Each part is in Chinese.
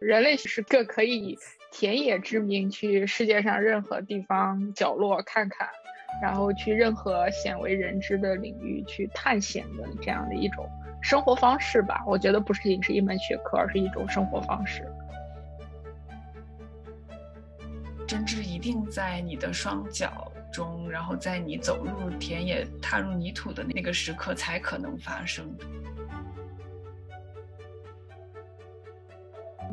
人类是个可以以田野之名去世界上任何地方角落看看，然后去任何鲜为人知的领域去探险的这样的一种生活方式吧。我觉得不是仅是一门学科，而是一种生活方式。针织一定在你的双脚中，然后在你走入田野、踏入泥土的那个时刻才可能发生。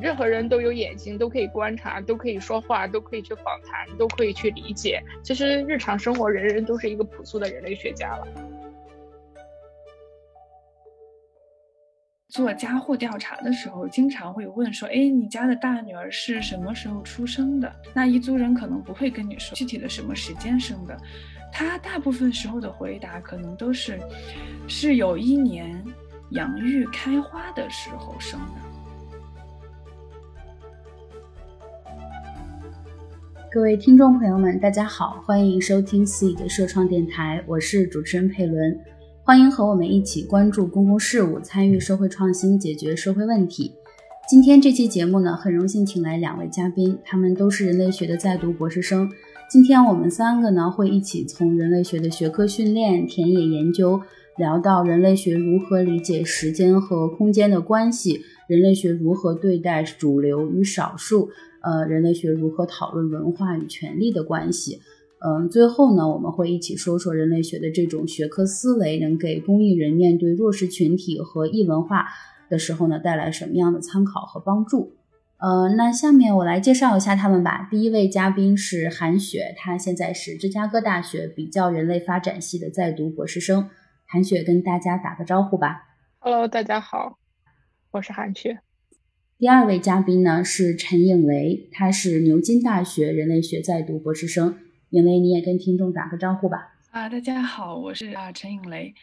任何人都有眼睛，都可以观察，都可以说话，都可以去访谈，都可以去理解。其实日常生活，人人都是一个朴素的人类学家了。做家户调查的时候，经常会问说：“哎，你家的大女儿是什么时候出生的？”那彝族人可能不会跟你说具体的什么时间生的，他大部分时候的回答可能都是：“是有一年洋芋开花的时候生的。”各位听众朋友们，大家好，欢迎收听思雨的社创电台，我是主持人佩伦，欢迎和我们一起关注公共事务，参与社会创新，解决社会问题。今天这期节目呢，很荣幸请来两位嘉宾，他们都是人类学的在读博士生。今天我们三个呢，会一起从人类学的学科训练、田野研究，聊到人类学如何理解时间和空间的关系，人类学如何对待主流与少数。呃，人类学如何讨论文化与权力的关系？嗯，最后呢，我们会一起说说人类学的这种学科思维能给公益人面对弱势群体和异文化的时候呢带来什么样的参考和帮助？呃，那下面我来介绍一下他们吧。第一位嘉宾是韩雪，她现在是芝加哥大学比较人类发展系的在读博士生。韩雪跟大家打个招呼吧。Hello，大家好，我是韩雪。第二位嘉宾呢是陈颖雷，他是牛津大学人类学在读博士生。颖雷，你也跟听众打个招呼吧。啊，大家好，我是啊陈颖雷。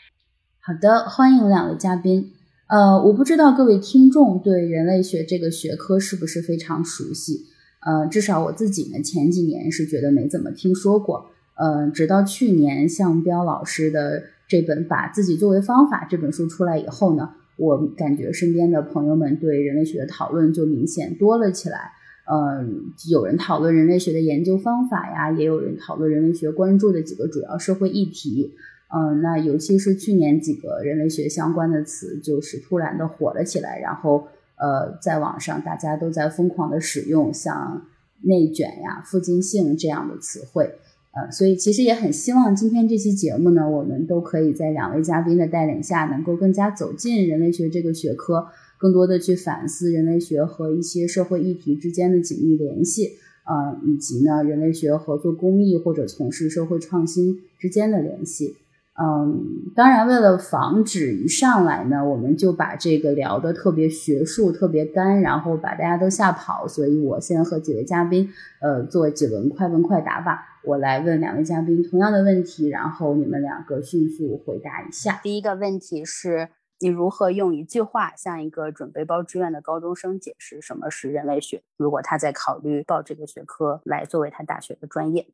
好的，欢迎两位嘉宾。呃，我不知道各位听众对人类学这个学科是不是非常熟悉？呃，至少我自己呢，前几年是觉得没怎么听说过。呃，直到去年向彪老师的这本《把自己作为方法》这本书出来以后呢。我感觉身边的朋友们对人类学的讨论就明显多了起来。嗯，有人讨论人类学的研究方法呀，也有人讨论人类学关注的几个主要社会议题。嗯，那尤其是去年几个人类学相关的词，就是突然的火了起来。然后，呃，在网上大家都在疯狂的使用像内卷呀、附近性这样的词汇。呃，所以其实也很希望今天这期节目呢，我们都可以在两位嘉宾的带领下，能够更加走进人类学这个学科，更多的去反思人类学和一些社会议题之间的紧密联系，呃，以及呢人类学合作公益或者从事社会创新之间的联系。嗯，当然，为了防止一上来呢，我们就把这个聊得特别学术、特别干，然后把大家都吓跑，所以我先和几位嘉宾，呃，做几轮快问快答吧。我来问两位嘉宾同样的问题，然后你们两个迅速回答一下。第一个问题是你如何用一句话向一个准备报志愿的高中生解释什么是人类学？如果他在考虑报这个学科来作为他大学的专业。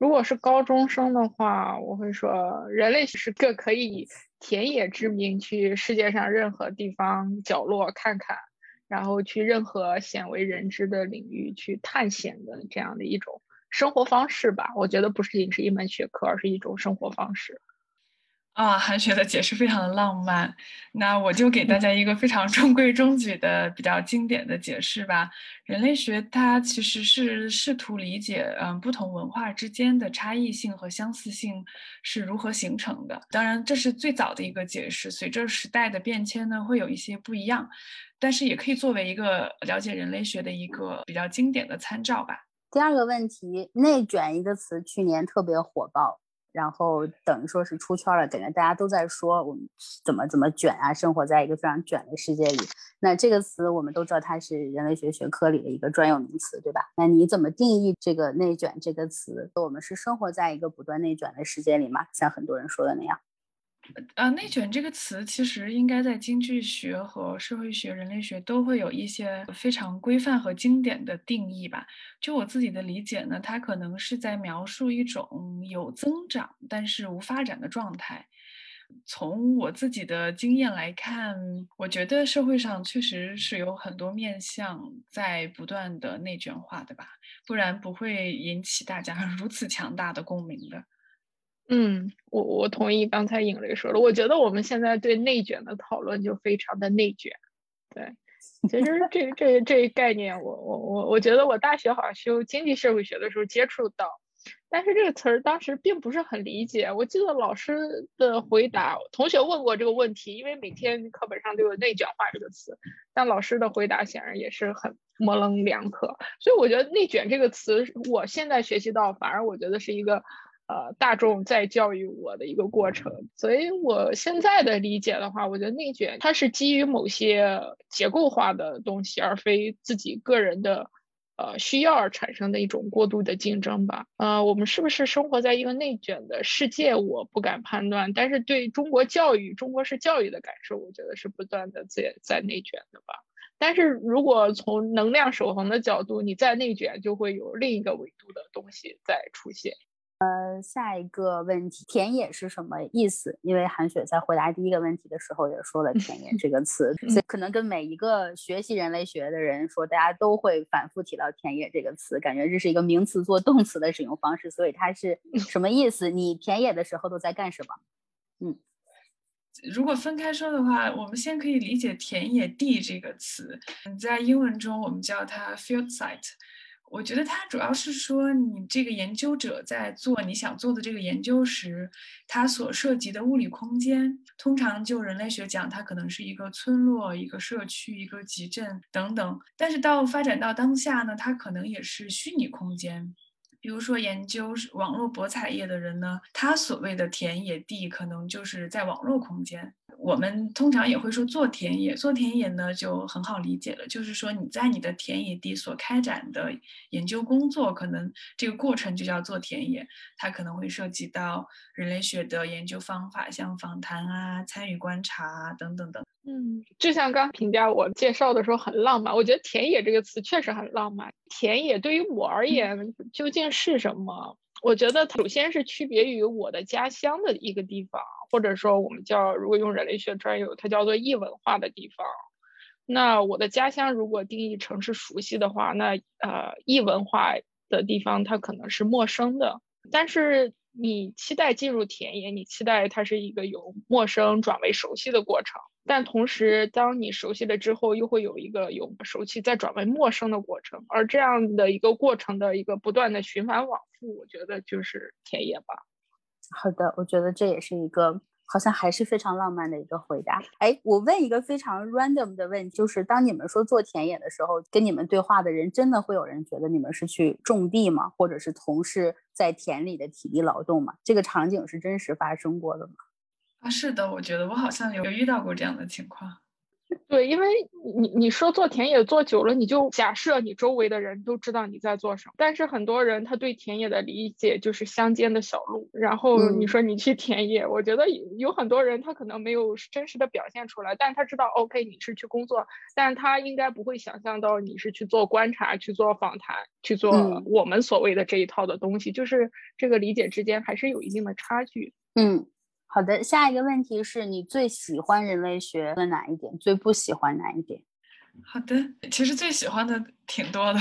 如果是高中生的话，我会说，人类是个可以以田野之名去世界上任何地方角落看看，然后去任何鲜为人知的领域去探险的这样的一种生活方式吧。我觉得不是仅是一门学科，而是一种生活方式。啊，韩雪的解释非常的浪漫，那我就给大家一个非常中规中矩的、比较经典的解释吧。人类学它其实是试图理解，嗯，不同文化之间的差异性和相似性是如何形成的。当然，这是最早的一个解释，随着时代的变迁呢，会有一些不一样，但是也可以作为一个了解人类学的一个比较经典的参照吧。第二个问题，“内卷”一个词去年特别火爆。然后等于说是出圈了，感觉大家都在说我们怎么怎么卷啊，生活在一个非常卷的世界里。那这个词我们都知道，它是人类学学科里的一个专有名词，对吧？那你怎么定义这个“内卷”这个词？我们是生活在一个不断内卷的世界里吗？像很多人说的那样？呃，内卷这个词其实应该在经济学和社会学、人类学都会有一些非常规范和经典的定义吧。就我自己的理解呢，它可能是在描述一种有增长但是无发展的状态。从我自己的经验来看，我觉得社会上确实是有很多面向在不断的内卷化的吧，不然不会引起大家 如此强大的共鸣的。嗯，我我同意刚才尹雷说的，我觉得我们现在对内卷的讨论就非常的内卷。对，其实这这这一概念，我我我我觉得我大学好像修经济社会学的时候接触到。但是这个词儿当时并不是很理解。我记得老师的回答，同学问过这个问题，因为每天课本上都有“内卷化”这个词，但老师的回答显然也是很模棱两可。所以我觉得“内卷”这个词，我现在学习到，反而我觉得是一个呃大众在教育我的一个过程。所以我现在的理解的话，我觉得内卷它是基于某些结构化的东西，而非自己个人的。呃，需要而产生的一种过度的竞争吧。呃，我们是不是生活在一个内卷的世界？我不敢判断。但是对中国教育、中国式教育的感受，我觉得是不断的在在内卷的吧。但是如果从能量守恒的角度，你在内卷，就会有另一个维度的东西在出现。呃，下一个问题，田野是什么意思？因为韩雪在回答第一个问题的时候也说了“田野”这个词，所以可能跟每一个学习人类学的人说，大家都会反复提到“田野”这个词，感觉这是一个名词做动词的使用方式。所以它是什么意思？你田野的时候都在干什么？嗯，如果分开说的话，我们先可以理解“田野地”这个词，在英文中我们叫它 field site。我觉得它主要是说，你这个研究者在做你想做的这个研究时，它所涉及的物理空间，通常就人类学讲，它可能是一个村落、一个社区、一个集镇等等。但是到发展到当下呢，它可能也是虚拟空间。比如说研究网络博彩业的人呢，他所谓的田野地，可能就是在网络空间。我们通常也会说做田野，做田野呢就很好理解了，就是说你在你的田野地所开展的研究工作，可能这个过程就叫做田野，它可能会涉及到人类学的研究方法，像访谈啊、参与观察啊等等等。嗯，就像刚评价我介绍的时候很浪漫，我觉得田野这个词确实很浪漫。田野对于我而言究竟是什么？我觉得首先是区别于我的家乡的一个地方，或者说我们叫如果用人类学专有，它叫做异文化的地方。那我的家乡如果定义成是熟悉的话，那呃异文化的地方它可能是陌生的。但是你期待进入田野，你期待它是一个由陌生转为熟悉的过程。但同时，当你熟悉了之后，又会有一个由熟悉再转为陌生的过程，而这样的一个过程的一个不断的循环往复，我觉得就是田野吧。好的，我觉得这也是一个好像还是非常浪漫的一个回答。哎，我问一个非常 random 的问题，就是当你们说做田野的时候，跟你们对话的人真的会有人觉得你们是去种地吗？或者是从事在田里的体力劳动吗？这个场景是真实发生过的吗？啊，是的，我觉得我好像有遇到过这样的情况。对，因为你你说做田野做久了，你就假设你周围的人都知道你在做什么。但是很多人他对田野的理解就是乡间的小路。然后你说你去田野，我觉得有很多人他可能没有真实的表现出来，但他知道 OK 你是去工作，但他应该不会想象到你是去做观察、去做访谈、去做我们所谓的这一套的东西。就是这个理解之间还是有一定的差距。嗯。好的，下一个问题是你最喜欢人类学的哪一点？最不喜欢哪一点？好的，其实最喜欢的挺多的，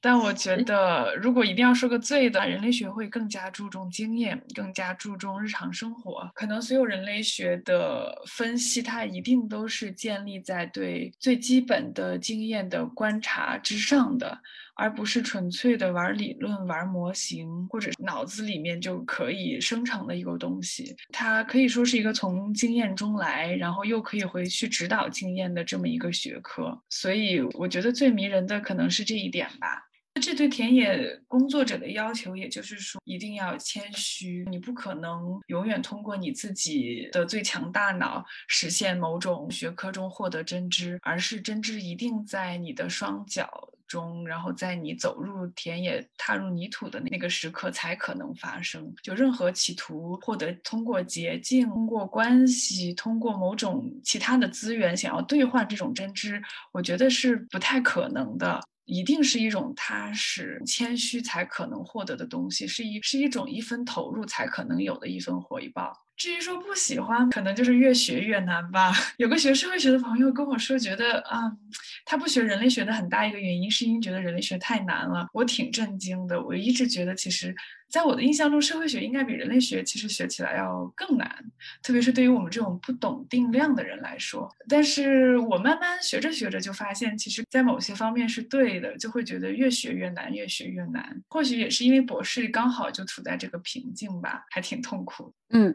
但我觉得如果一定要说个最的，人类学会更加注重经验，更加注重日常生活。可能所有人类学的分析，它一定都是建立在对最基本的经验的观察之上的。而不是纯粹的玩理论、玩模型，或者脑子里面就可以生成的一个东西。它可以说是一个从经验中来，然后又可以回去指导经验的这么一个学科。所以我觉得最迷人那可能是这一点吧。这对田野工作者的要求，也就是说一定要谦虚，你不可能永远通过你自己的最强大脑实现某种学科中获得真知，而是真知一定在你的双脚。中，然后在你走入田野、踏入泥土的那个时刻才可能发生。就任何企图获得通过捷径、通过关系、通过某种其他的资源想要兑换这种真知，我觉得是不太可能的。一定是一种踏实、谦虚才可能获得的东西，是一是一种一分投入才可能有的一分回报。至于说不喜欢，可能就是越学越难吧。有个学社会学的朋友跟我说，觉得啊，他不学人类学的很大一个原因，是因为觉得人类学太难了。我挺震惊的。我一直觉得，其实在我的印象中，社会学应该比人类学其实学起来要更难，特别是对于我们这种不懂定量的人来说。但是我慢慢学着学着就发现，其实在某些方面是对的，就会觉得越学越难，越学越难。或许也是因为博士刚好就处在这个瓶颈吧，还挺痛苦。嗯。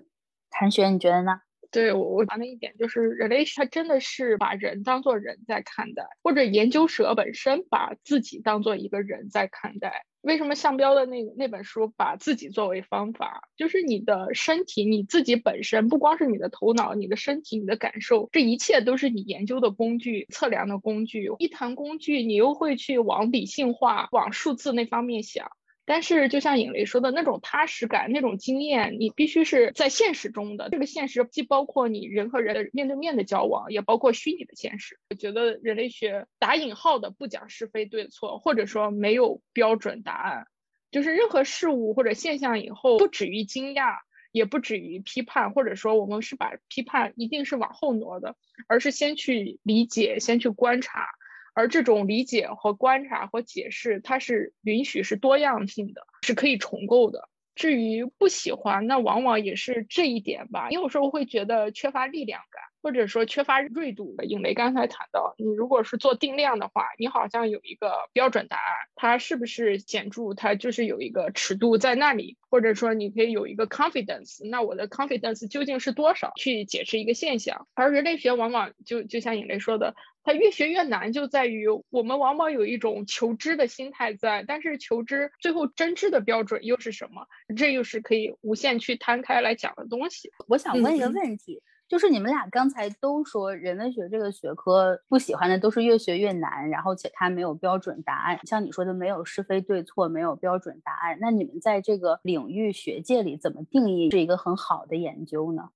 谭雪，你觉得呢？对我我谈的一点就是，人类它真的是把人当做人在看待，或者研究者本身把自己当做一个人在看待。为什么向标的那那本书把自己作为方法？就是你的身体，你自己本身，不光是你的头脑，你的身体，你的感受，这一切都是你研究的工具、测量的工具。一谈工具，你又会去往理性化、往数字那方面想。但是，就像尹雷说的那种踏实感、那种经验，你必须是在现实中的。这个现实既包括你人和人面对面的交往，也包括虚拟的现实。我觉得人类学打引号的不讲是非对错，或者说没有标准答案，就是任何事物或者现象以后不止于惊讶，也不止于批判，或者说我们是把批判一定是往后挪的，而是先去理解，先去观察。而这种理解和观察和解释，它是允许是多样性的，是可以重构的。至于不喜欢，那往往也是这一点吧，因为有时候会觉得缺乏力量感。或者说缺乏锐度的，因为刚才谈到，你如果是做定量的话，你好像有一个标准答案，它是不是显著，它就是有一个尺度在那里，或者说你可以有一个 confidence，那我的 confidence 究竟是多少，去解释一个现象。而人类学往往就就像尹雷说的，它越学越难，就在于我们往往有一种求知的心态在，但是求知最后真知的标准又是什么？这又是可以无限去摊开来讲的东西。我想问一个问题。就是你们俩刚才都说人文学这个学科不喜欢的都是越学越难，然后且它没有标准答案，像你说的没有是非对错，没有标准答案。那你们在这个领域学界里怎么定义是一个很好的研究呢？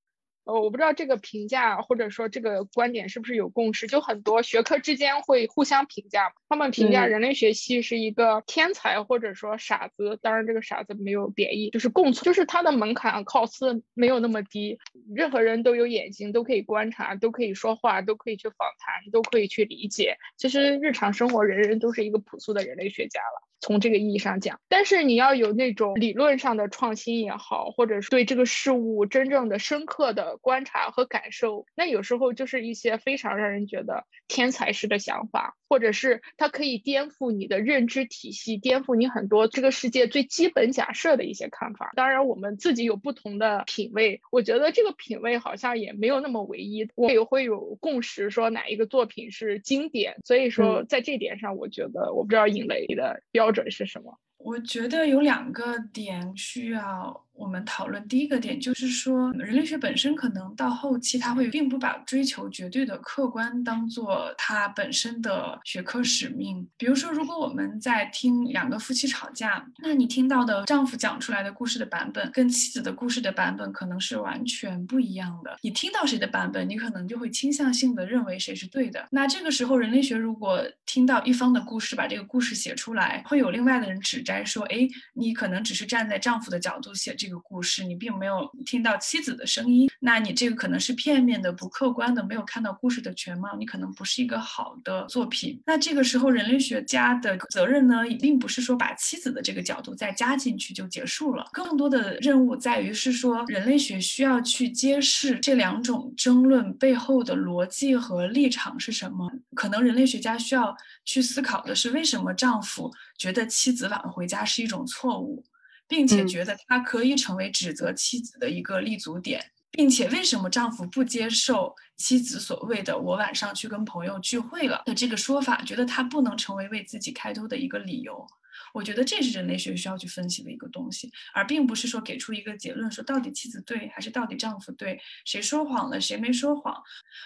呃，我不知道这个评价或者说这个观点是不是有共识，就很多学科之间会互相评价，他们评价人类学系是一个天才或者说傻子，当然这个傻子没有贬义，就是共存，就是它的门槛考试没有那么低，任何人都有眼睛，都可以观察，都可以说话，都可以去访谈，都可以去理解。其实日常生活人人都是一个朴素的人类学家了。从这个意义上讲，但是你要有那种理论上的创新也好，或者是对这个事物真正的深刻的观察和感受，那有时候就是一些非常让人觉得天才式的想法，或者是它可以颠覆你的认知体系，颠覆你很多这个世界最基本假设的一些看法。当然，我们自己有不同的品味，我觉得这个品味好像也没有那么唯一，我也会有共识说哪一个作品是经典。所以说，在这点上，我觉得我不知道尹雷的标。标准是什么？我觉得有两个点需要。我们讨论第一个点就是说，人类学本身可能到后期，它会并不把追求绝对的客观当做它本身的学科使命。比如说，如果我们在听两个夫妻吵架，那你听到的丈夫讲出来的故事的版本，跟妻子的故事的版本可能是完全不一样的。你听到谁的版本，你可能就会倾向性的认为谁是对的。那这个时候，人类学如果听到一方的故事，把这个故事写出来，会有另外的人指摘说：“哎，你可能只是站在丈夫的角度写这。”这个故事你并没有听到妻子的声音，那你这个可能是片面的、不客观的，没有看到故事的全貌，你可能不是一个好的作品。那这个时候，人类学家的责任呢，并不是说把妻子的这个角度再加进去就结束了，更多的任务在于是说，人类学需要去揭示这两种争论背后的逻辑和立场是什么。可能人类学家需要去思考的是，为什么丈夫觉得妻子晚回家是一种错误？并且觉得他可以成为指责妻子的一个立足点，并且为什么丈夫不接受妻子所谓的“我晚上去跟朋友聚会了”的这个说法，觉得他不能成为为自己开脱的一个理由？我觉得这是人类学需要去分析的一个东西，而并不是说给出一个结论，说到底妻子对还是到底丈夫对，谁说谎了，谁没说谎。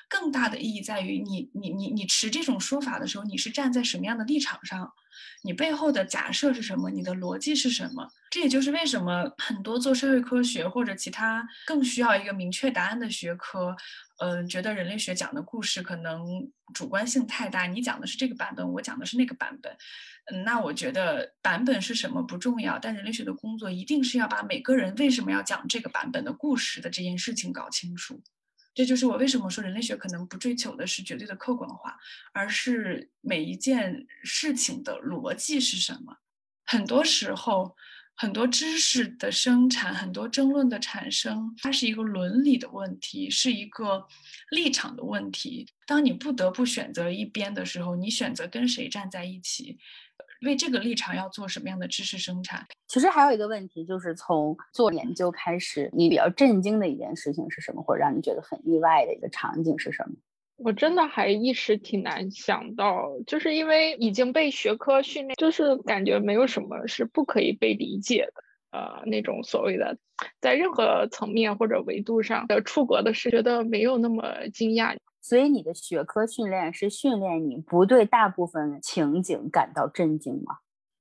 更大的意义在于，你你你你持这种说法的时候，你是站在什么样的立场上？你背后的假设是什么？你的逻辑是什么？这也就是为什么很多做社会科学或者其他更需要一个明确答案的学科，嗯，觉得人类学讲的故事可能主观性太大。你讲的是这个版本，我讲的是那个版本。嗯，那我觉得版本是什么不重要，但人类学的工作一定是要把每个人为什么要讲这个版本的故事的这件事情搞清楚。这就是我为什么说人类学可能不追求的是绝对的客观化，而是每一件事情的逻辑是什么。很多时候。很多知识的生产，很多争论的产生，它是一个伦理的问题，是一个立场的问题。当你不得不选择一边的时候，你选择跟谁站在一起？为这个立场要做什么样的知识生产？其实还有一个问题，就是从做研究开始，你比较震惊的一件事情是什么，或者让你觉得很意外的一个场景是什么？我真的还一时挺难想到，就是因为已经被学科训练，就是感觉没有什么是不可以被理解的，呃，那种所谓的在任何层面或者维度上的出格的事，觉得没有那么惊讶。所以你的学科训练是训练你不对大部分情景感到震惊吗？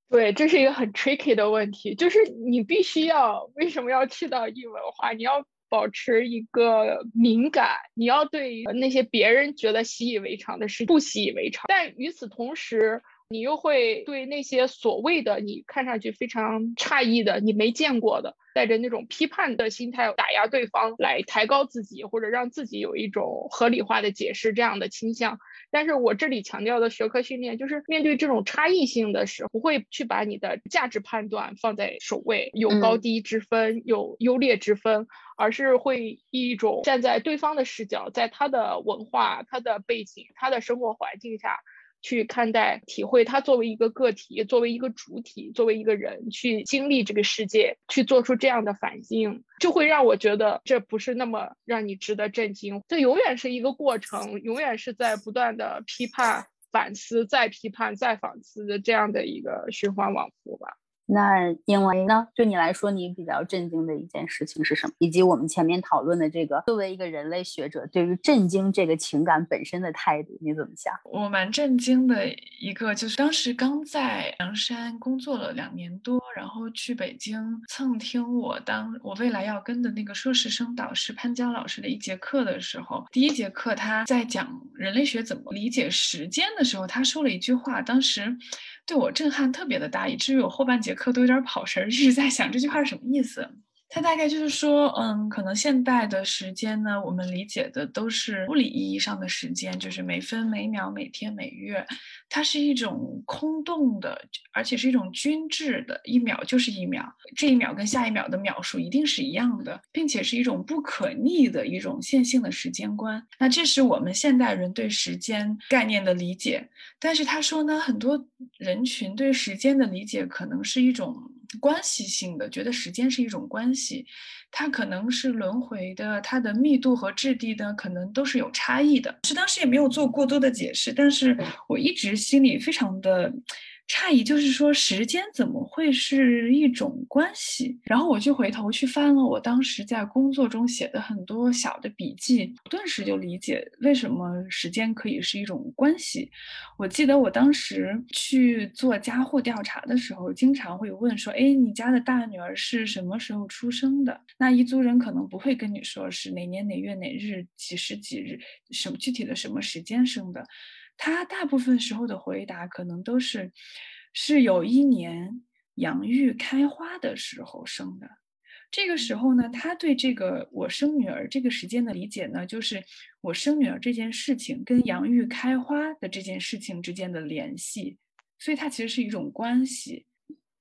对，这是一个很 tricky 的问题，就是你必须要为什么要去到异文化？你要。保持一个敏感，你要对那些别人觉得习以为常的事不习以为常，但与此同时，你又会对那些所谓的你看上去非常诧异的、你没见过的，带着那种批判的心态打压对方，来抬高自己，或者让自己有一种合理化的解释这样的倾向。但是我这里强调的学科训练，就是面对这种差异性的时候，不会去把你的价值判断放在首位，有高低之分，有优劣之分，而是会以一种站在对方的视角，在他的文化、他的背景、他的生活环境下。去看待、体会他作为一个个体、作为一个主体、作为一个人去经历这个世界，去做出这样的反应，就会让我觉得这不是那么让你值得震惊。这永远是一个过程，永远是在不断的批判、反思、再批判、再反思的这样的一个循环往复吧。那因为呢，对你来说，你比较震惊的一件事情是什么？以及我们前面讨论的这个，作为一个人类学者，对于震惊这个情感本身的态度，你怎么想？我蛮震惊的一个，就是当时刚在凉山工作了两年多，然后去北京蹭听我当我未来要跟的那个硕士生导师潘江老师的一节课的时候，第一节课他在讲人类学怎么理解时间的时候，他说了一句话，当时。对我震撼特别的大，以至于我后半节课都有点跑神，一直在想这句话是什么意思。它大概就是说，嗯，可能现代的时间呢，我们理解的都是物理意义上的时间，就是每分每秒、每天每月，它是一种空洞的，而且是一种均质的，一秒就是一秒，这一秒跟下一秒的秒数一定是一样的，并且是一种不可逆的一种线性的时间观。那这是我们现代人对时间概念的理解。但是他说呢，很多人群对时间的理解可能是一种。关系性的，觉得时间是一种关系，它可能是轮回的，它的密度和质地呢，可能都是有差异的。是当时也没有做过多的解释，但是我一直心里非常的。诧异就是说，时间怎么会是一种关系？然后我就回头去翻了我当时在工作中写的很多小的笔记，顿时就理解为什么时间可以是一种关系。我记得我当时去做家户调查的时候，经常会问说：“哎，你家的大女儿是什么时候出生的？”那彝族人可能不会跟你说是哪年哪月哪日几时几日什么具体的什么时间生的。他大部分时候的回答可能都是，是有一年洋芋开花的时候生的。这个时候呢，他对这个我生女儿这个时间的理解呢，就是我生女儿这件事情跟洋芋开花的这件事情之间的联系，所以它其实是一种关系。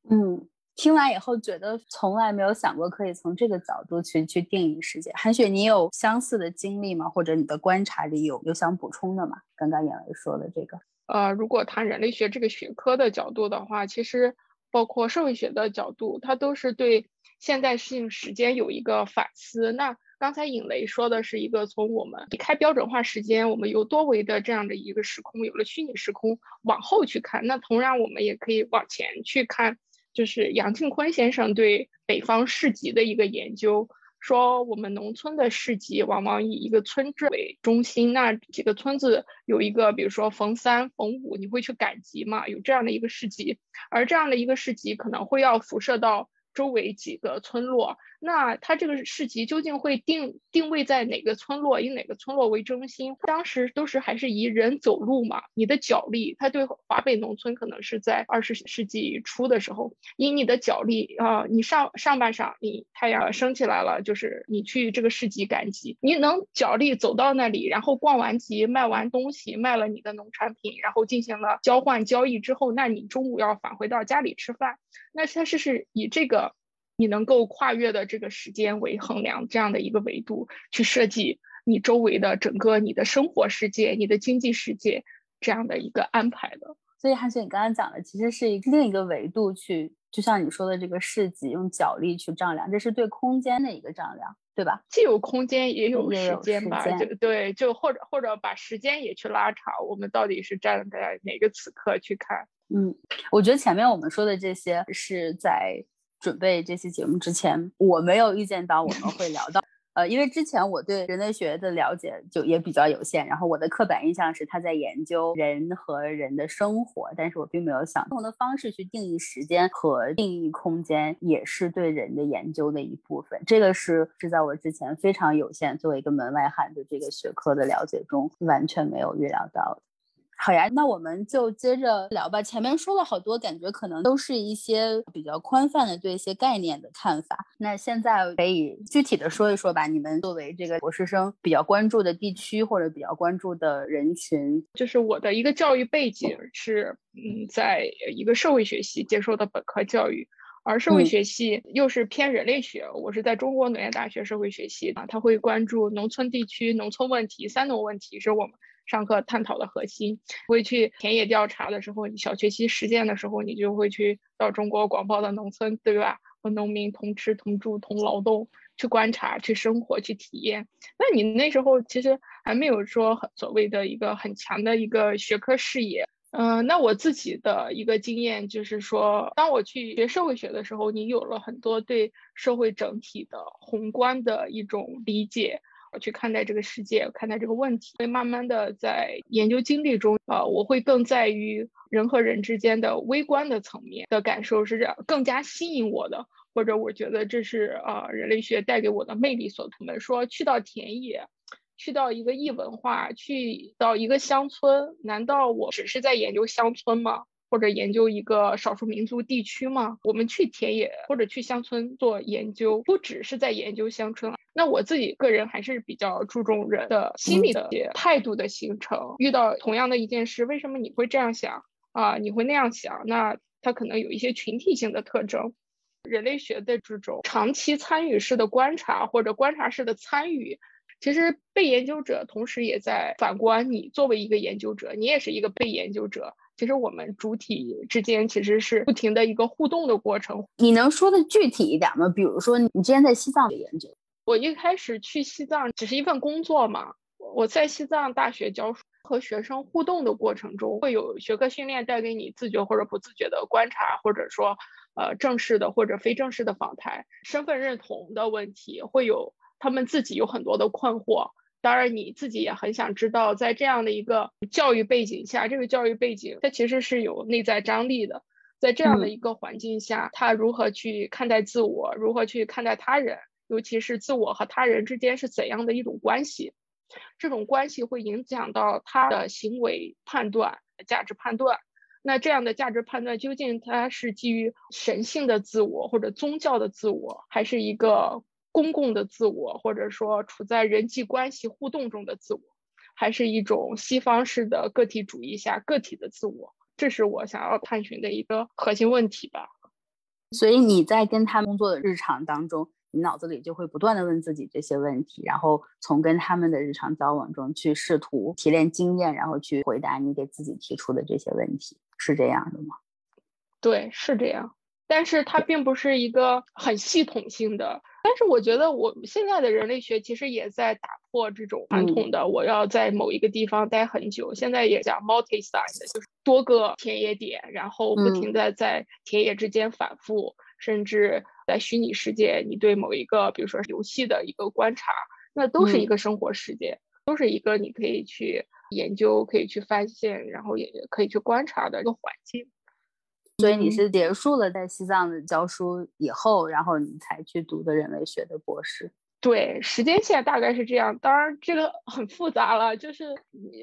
嗯。听完以后觉得从来没有想过可以从这个角度去去定义世界。韩雪，你有相似的经历吗？或者你的观察里有有想补充的吗？刚刚演雷说的这个，呃，如果谈人类学这个学科的角度的话，其实包括社会学的角度，它都是对现代性时间有一个反思。那刚才尹雷说的是一个从我们离开标准化时间，我们有多维的这样的一个时空，有了虚拟时空往后去看。那同样，我们也可以往前去看。就是杨庆坤先生对北方市集的一个研究，说我们农村的市集往往以一个村镇为中心，那几个村子有一个，比如说逢三逢五，你会去赶集嘛？有这样的一个市集，而这样的一个市集可能会要辐射到。周围几个村落。那它这个市集究竟会定定位在哪个村落，以哪个村落为中心？当时都是还是以人走路嘛，你的脚力，它对华北农村可能是在二十世纪初的时候，以你的脚力啊，你上上半晌，你太阳升起来了，就是你去这个市集赶集，你能脚力走到那里，然后逛完集，卖完东西，卖了你的农产品，然后进行了交换交易之后，那你中午要返回到家里吃饭，那它是是以这个。你能够跨越的这个时间为衡量，这样的一个维度去设计你周围的整个你的生活世界、你的经济世界这样的一个安排的。所以韩雪，你刚刚讲的其实是另一个维度去，就像你说的这个市集用脚力去丈量，这是对空间的一个丈量，对吧？既有空间也有时间吧，就对，就或者或者把时间也去拉长，我们到底是站在哪个此刻去看？嗯，我觉得前面我们说的这些是在。准备这期节目之前，我没有预见到我们会聊到，呃，因为之前我对人类学的了解就也比较有限，然后我的刻板印象是他在研究人和人的生活，但是我并没有想不同的方式去定义时间和定义空间，也是对人的研究的一部分。这个是是在我之前非常有限作为一个门外汉的这个学科的了解中完全没有预料到的。好呀，那我们就接着聊吧。前面说了好多，感觉可能都是一些比较宽泛的对一些概念的看法。那现在可以具体的说一说吧。你们作为这个博士生比较关注的地区或者比较关注的人群，就是我的一个教育背景是，嗯，在一个社会学系接受的本科教育，而社会学系又是偏人类学。我是在中国农业大学社会学系啊，他会关注农村地区农村问题、三农问题，是我们。上课探讨的核心，会去田野调查的时候，你小学期实践的时候，你就会去到中国广袤的农村，对吧？和农民同吃同住同劳动，去观察、去生活、去体验。那你那时候其实还没有说很所谓的一个很强的一个学科视野。嗯，那我自己的一个经验就是说，当我去学社会学的时候，你有了很多对社会整体的宏观的一种理解。去看待这个世界，看待这个问题，会慢慢的在研究经历中，呃，我会更在于人和人之间的微观的层面的感受是这样，更加吸引我的，或者我觉得这是呃人类学带给我的魅力所在。我们说去到田野，去到一个异文化，去到一个乡村，难道我只是在研究乡村吗？或者研究一个少数民族地区吗？我们去田野或者去乡村做研究，不只是在研究乡村。那我自己个人还是比较注重人的心理的态度的形成。遇到同样的一件事，为什么你会这样想啊？你会那样想？那它可能有一些群体性的特征。人类学的这种长期参与式的观察或者观察式的参与，其实被研究者同时也在反观你作为一个研究者，你也是一个被研究者。其实我们主体之间其实是不停的一个互动的过程。你能说的具体一点吗？比如说，你之前在西藏的研究，我一开始去西藏只是一份工作嘛。我在西藏大学教书，和学生互动的过程中，会有学科训练带给你自觉或者不自觉的观察，或者说呃正式的或者非正式的访谈，身份认同的问题，会有他们自己有很多的困惑。当然，你自己也很想知道，在这样的一个教育背景下，这个教育背景它其实是有内在张力的。在这样的一个环境下，他如何去看待自我，如何去看待他人，尤其是自我和他人之间是怎样的一种关系？这种关系会影响到他的行为判断、价值判断。那这样的价值判断究竟它是基于神性的自我或者宗教的自我，还是一个？公共的自我，或者说处在人际关系互动中的自我，还是一种西方式的个体主义下个体的自我，这是我想要探寻的一个核心问题吧。所以你在跟他工作的日常当中，你脑子里就会不断的问自己这些问题，然后从跟他们的日常交往中去试图提炼经验，然后去回答你给自己提出的这些问题，是这样的吗？对，是这样。但是它并不是一个很系统性的。但是我觉得我们现在的人类学其实也在打破这种传统的，我要在某一个地方待很久。现在也讲 multi-site，就是多个田野点，然后不停的在田野之间反复，甚至在虚拟世界，你对某一个，比如说游戏的一个观察，那都是一个生活世界，都是一个你可以去研究、可以去发现，然后也可以去观察的一个环境。所以你是结束了在西藏的教书以后，然后你才去读的人类学的博士。对，时间线大概是这样。当然，这个很复杂了。就是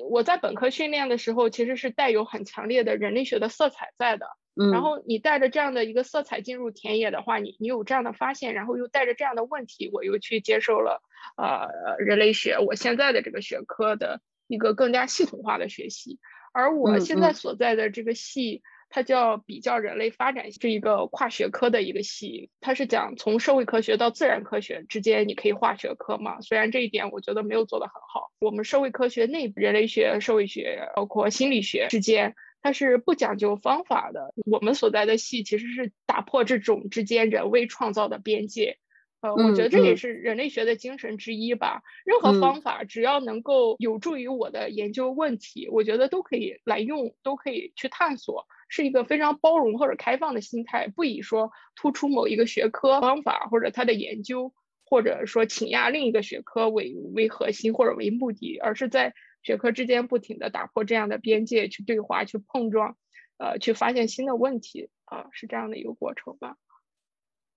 我在本科训练的时候，其实是带有很强烈的人类学的色彩在的。嗯。然后你带着这样的一个色彩进入田野的话，你你有这样的发现，然后又带着这样的问题，我又去接受了呃人类学，我现在的这个学科的一个更加系统化的学习。而我现在所在的这个系。它叫比较人类发展，是一个跨学科的一个系。它是讲从社会科学到自然科学之间，你可以跨学科嘛？虽然这一点我觉得没有做得很好。我们社会科学内人类学、社会学，包括心理学之间，它是不讲究方法的。我们所在的系其实是打破这种之间人为创造的边界。呃，我觉得这也是人类学的精神之一吧。任何方法只要能够有助于我的研究问题，我觉得都可以来用，都可以去探索。是一个非常包容或者开放的心态，不以说突出某一个学科方法或者他的研究，或者说倾压另一个学科为为核心或者为目的，而是在学科之间不停的打破这样的边界，去对话、去碰撞，呃，去发现新的问题啊，是这样的一个过程吧。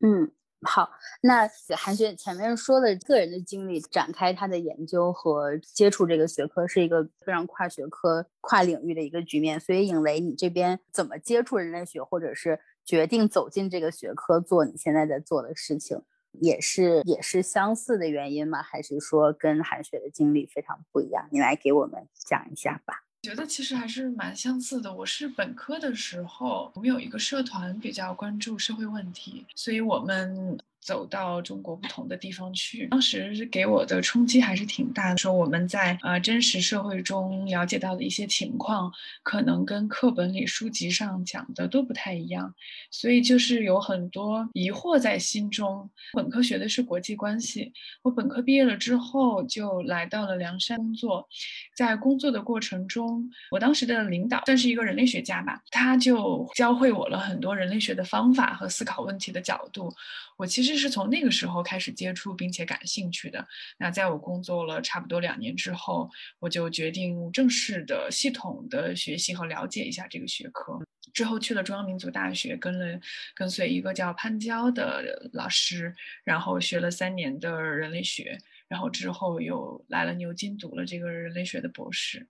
嗯。好，那韩雪前面说的个人的经历，展开他的研究和接触这个学科，是一个非常跨学科、跨领域的一个局面。所以，影雷，你这边怎么接触人类学，或者是决定走进这个学科做你现在在做的事情，也是也是相似的原因吗？还是说跟韩雪的经历非常不一样？你来给我们讲一下吧。觉得其实还是蛮相似的。我是本科的时候，我们有一个社团比较关注社会问题，所以我们。走到中国不同的地方去，当时给我的冲击还是挺大的。说我们在呃真实社会中了解到的一些情况，可能跟课本里书籍上讲的都不太一样，所以就是有很多疑惑在心中。本科学的是国际关系，我本科毕业了之后就来到了凉山工作，在工作的过程中，我当时的领导算是一个人类学家吧，他就教会我了很多人类学的方法和思考问题的角度。我其实是从那个时候开始接触并且感兴趣的。那在我工作了差不多两年之后，我就决定正式的、系统的学习和了解一下这个学科。之后去了中央民族大学，跟了跟随一个叫潘娇的老师，然后学了三年的人类学，然后之后又来了牛津读了这个人类学的博士。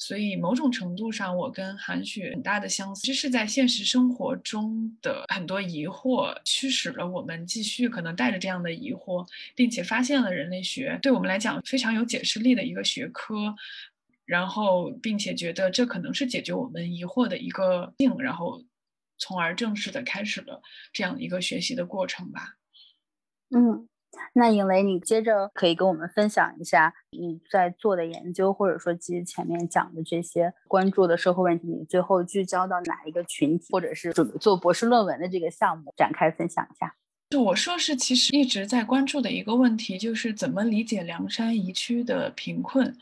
所以某种程度上，我跟韩雪很大的相似，就是在现实生活中的很多疑惑，驱使了我们继续可能带着这样的疑惑，并且发现了人类学对我们来讲非常有解释力的一个学科，然后并且觉得这可能是解决我们疑惑的一个病，然后从而正式的开始了这样一个学习的过程吧。嗯。那尹雷，你接着可以跟我们分享一下你在做的研究，或者说基于前面讲的这些关注的社会问题，你最后聚焦到哪一个群体，或者是准备做博士论文的这个项目，展开分享一下。就我硕士其实一直在关注的一个问题，就是怎么理解凉山彝区的贫困。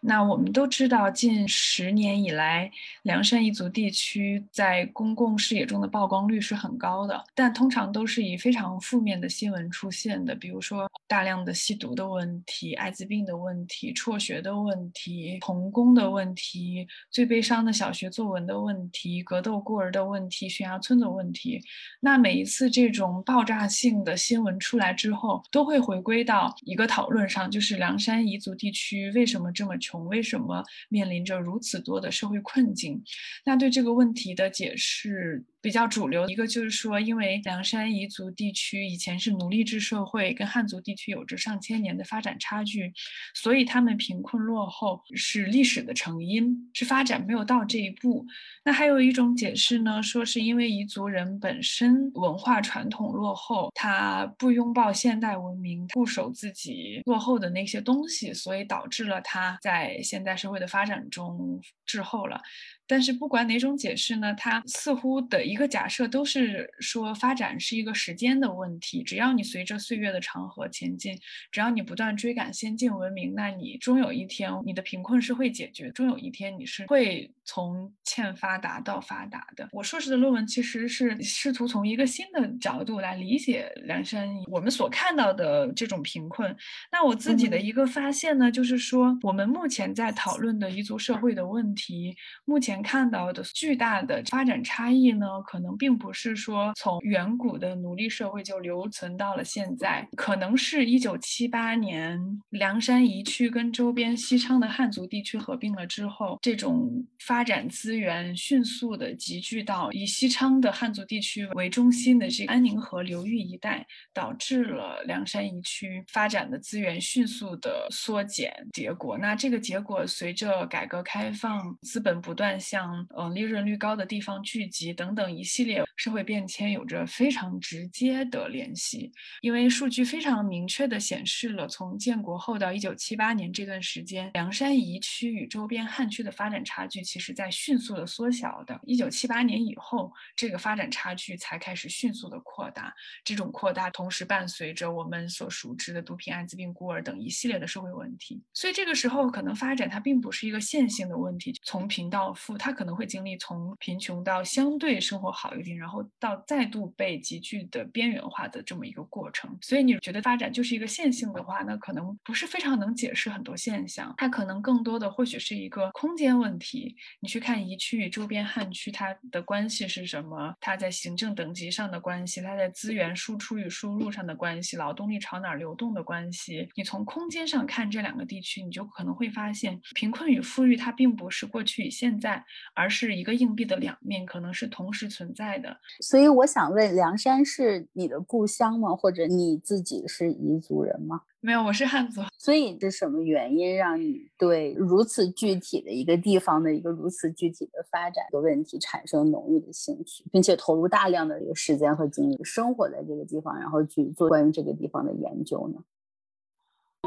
那我们都知道，近十年以来，凉山彝族地区在公共视野中的曝光率是很高的，但通常都是以非常负面的新闻出现的，比如说大量的吸毒的问题、艾滋病的问题、辍学的问题、童工的问题、最悲伤的小学作文的问题、格斗孤儿的问题、悬崖村的问题。那每一次这种爆炸性。性的新闻出来之后，都会回归到一个讨论上，就是凉山彝族地区为什么这么穷，为什么面临着如此多的社会困境？那对这个问题的解释。比较主流一个就是说，因为凉山彝族地区以前是奴隶制社会，跟汉族地区有着上千年的发展差距，所以他们贫困落后是历史的成因，是发展没有到这一步。那还有一种解释呢，说是因为彝族人本身文化传统落后，他不拥抱现代文明，固守自己落后的那些东西，所以导致了他在现代社会的发展中滞后了。但是不管哪种解释呢，它似乎的一个假设都是说发展是一个时间的问题。只要你随着岁月的长河前进，只要你不断追赶先进文明，那你终有一天你的贫困是会解决，终有一天你是会从欠发达到发达的。我硕士的论文其实是试图从一个新的角度来理解梁山我们所看到的这种贫困。那我自己的一个发现呢，就是说我们目前在讨论的彝族社会的问题，目前。前看到的巨大的发展差异呢，可能并不是说从远古的奴隶社会就留存到了现在，可能是一九七八年凉山遗区跟周边西昌的汉族地区合并了之后，这种发展资源迅速的集聚到以西昌的汉族地区为中心的这个安宁河流域一带，导致了凉山遗区发展的资源迅速的缩减。结果，那这个结果随着改革开放，资本不断向嗯利润率高的地方聚集等等一系列社会变迁有着非常直接的联系。因为数据非常明确的显示了，从建国后到一九七八年这段时间，凉山彝区与周边汉区的发展差距其实在迅速的缩小的。一九七八年以后，这个发展差距才开始迅速的扩大。这种扩大同时伴随着我们所熟知的毒品、艾滋病、孤儿等一系列的社会问题。所以这个时候，可能发展它并不是一个线性的问题，从贫到富，它可能会经历从贫穷到相对生活好一点，然后到再度被急剧的边缘化的这么一个过程。所以你觉得发展就是一个线性的话，那可能不是非常能解释很多现象，它可能更多的或许是一个空间问题。你去看一区与周边汉区它的关系是什么？它在行政等级上的关系，它在资源输出与输入上的关系，劳动力朝哪流动的关系。你从空间上看这两个地区，你就可能会发现，贫困与富裕它并不是过去与现在，而是一个硬币的两面，可能是同时存在的。所以我想问，梁山是你的故乡吗？或者你自己是彝族人吗？没有，我是汉族。所以是什么原因让你对如此具体的一个地方的一个如此具体的发展的问题产生浓郁的兴趣，并且投入大量的这个时间和精力生活在这个地方，然后去做关于这个地方的研究呢？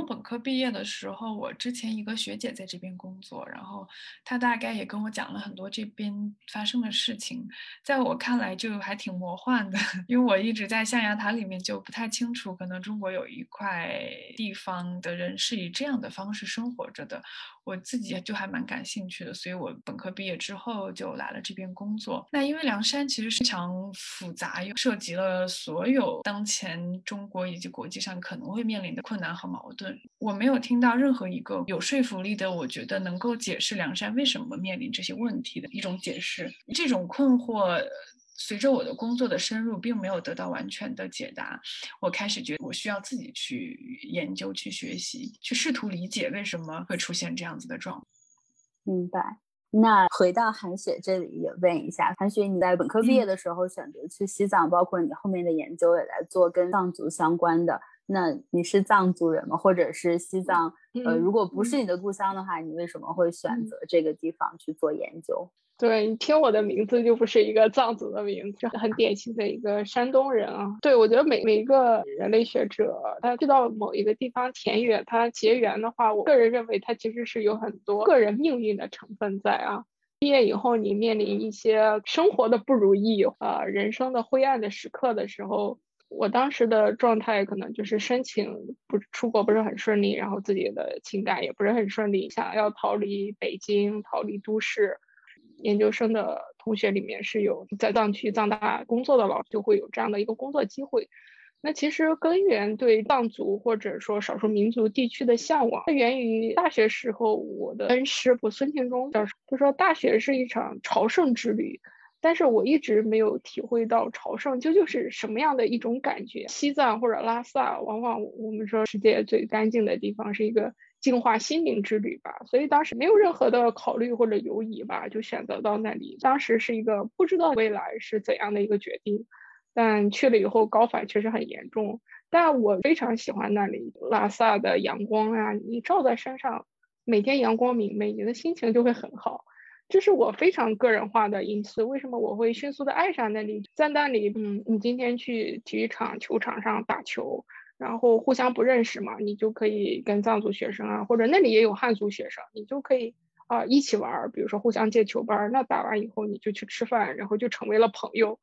本科毕业的时候，我之前一个学姐在这边工作，然后她大概也跟我讲了很多这边发生的事情，在我看来就还挺魔幻的，因为我一直在象牙塔里面就不太清楚，可能中国有一块地方的人是以这样的方式生活着的。我自己就还蛮感兴趣的，所以我本科毕业之后就来了这边工作。那因为凉山其实非常复杂，又涉及了所有当前中国以及国际上可能会面临的困难和矛盾。我没有听到任何一个有说服力的，我觉得能够解释梁山为什么面临这些问题的一种解释。这种困惑。随着我的工作的深入，并没有得到完全的解答。我开始觉得我需要自己去研究、去学习、去试图理解为什么会出现这样子的状况。明白。那回到韩雪这里，也问一下，韩雪，你在本科毕业的时候选择去西藏，包括你后面的研究也来做跟藏族相关的。那你是藏族人吗？或者是西藏？呃，如果不是你的故乡的话，你为什么会选择这个地方去做研究？对你听我的名字就不是一个藏族的名字，很典型的一个山东人啊。对我觉得每每一个人类学者，他去到某一个地方田野，他结缘的话，我个人认为他其实是有很多个人命运的成分在啊。毕业以后，你面临一些生活的不如意啊，人生的灰暗的时刻的时候。我当时的状态可能就是申请不出国不是很顺利，然后自己的情感也不是很顺利，想要逃离北京，逃离都市。研究生的同学里面是有在藏区藏大工作的老师，就会有这样的一个工作机会。那其实根源对藏族或者说少数民族地区的向往，它源于大学时候我的恩师我孙庆忠教授，他说大学是一场朝圣之旅。但是我一直没有体会到朝圣究竟是什么样的一种感觉。西藏或者拉萨，往往我们说世界最干净的地方，是一个净化心灵之旅吧。所以当时没有任何的考虑或者犹疑吧，就选择到那里。当时是一个不知道未来是怎样的一个决定，但去了以后高反确实很严重。但我非常喜欢那里拉萨的阳光啊，你照在身上，每天阳光明媚，你的心情就会很好。这是我非常个人化的因素。为什么我会迅速的爱上那里？在那里，嗯，你今天去体育场球场上打球，然后互相不认识嘛，你就可以跟藏族学生啊，或者那里也有汉族学生，你就可以啊一起玩。比如说互相借球班，那打完以后你就去吃饭，然后就成为了朋友，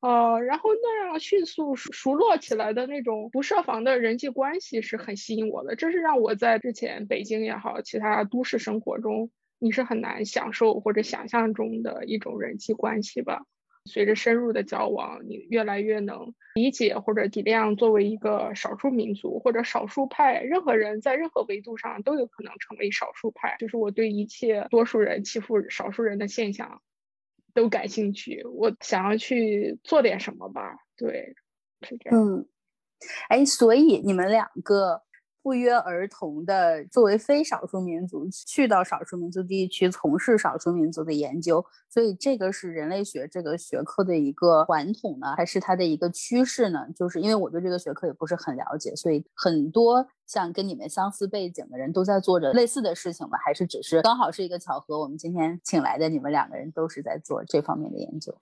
呃，然后那样迅速熟络起来的那种不设防的人际关系是很吸引我的。这是让我在之前北京也好，其他都市生活中。你是很难享受或者想象中的一种人际关系吧，随着深入的交往，你越来越能理解或者体谅作为一个少数民族或者少数派，任何人在任何维度上都有可能成为少数派。就是我对一切多数人欺负少数人的现象都感兴趣，我想要去做点什么吧。对，是这样。嗯，哎，所以你们两个。不约而同的，作为非少数民族去到少数民族地区从事少数民族的研究，所以这个是人类学这个学科的一个传统呢，还是它的一个趋势呢？就是因为我对这个学科也不是很了解，所以很多像跟你们相似背景的人都在做着类似的事情吧？还是只是刚好是一个巧合？我们今天请来的你们两个人都是在做这方面的研究。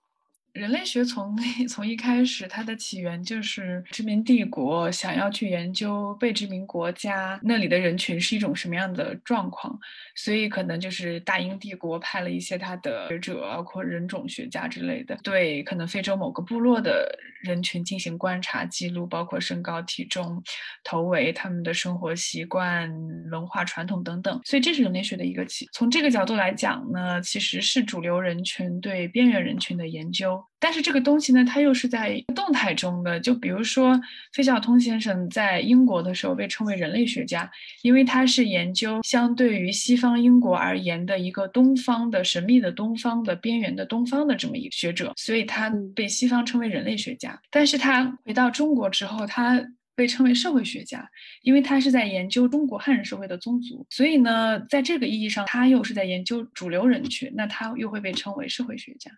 人类学从 从一开始，它的起源就是殖民帝国想要去研究被殖民国家那里的人群是一种什么样的状况，所以可能就是大英帝国派了一些他的学者，包括人种学家之类的，对可能非洲某个部落的人群进行观察记录，包括身高、体重、头围、他们的生活习惯、文化传统等等。所以这是人类学的一个起。从这个角度来讲呢，其实是主流人群对边缘人群的研究。但是这个东西呢，它又是在动态中的。就比如说，费孝通先生在英国的时候被称为人类学家，因为他是研究相对于西方英国而言的一个东方的神秘的东方的边缘的东方的这么一个学者，所以他被西方称为人类学家。但是他回到中国之后，他被称为社会学家，因为他是在研究中国汉人社会的宗族。所以呢，在这个意义上，他又是在研究主流人群，那他又会被称为社会学家。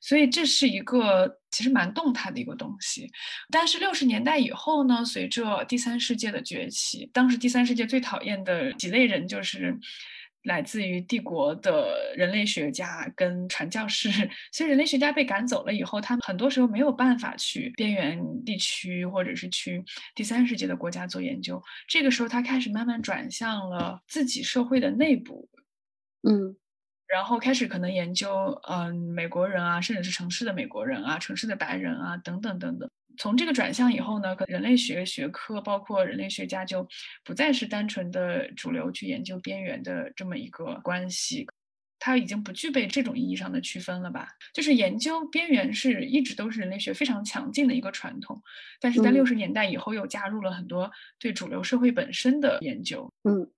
所以这是一个其实蛮动态的一个东西，但是六十年代以后呢，随着第三世界的崛起，当时第三世界最讨厌的几类人就是来自于帝国的人类学家跟传教士。所以人类学家被赶走了以后，他们很多时候没有办法去边缘地区或者是去第三世界的国家做研究。这个时候，他开始慢慢转向了自己社会的内部，嗯。然后开始可能研究，嗯，美国人啊，甚至是城市的美国人啊，城市的白人啊，等等等等。从这个转向以后呢，可人类学学科，包括人类学家，就不再是单纯的主流去研究边缘的这么一个关系，它已经不具备这种意义上的区分了吧？就是研究边缘是一直都是人类学非常强劲的一个传统，但是在六十年代以后又加入了很多对主流社会本身的研究。嗯，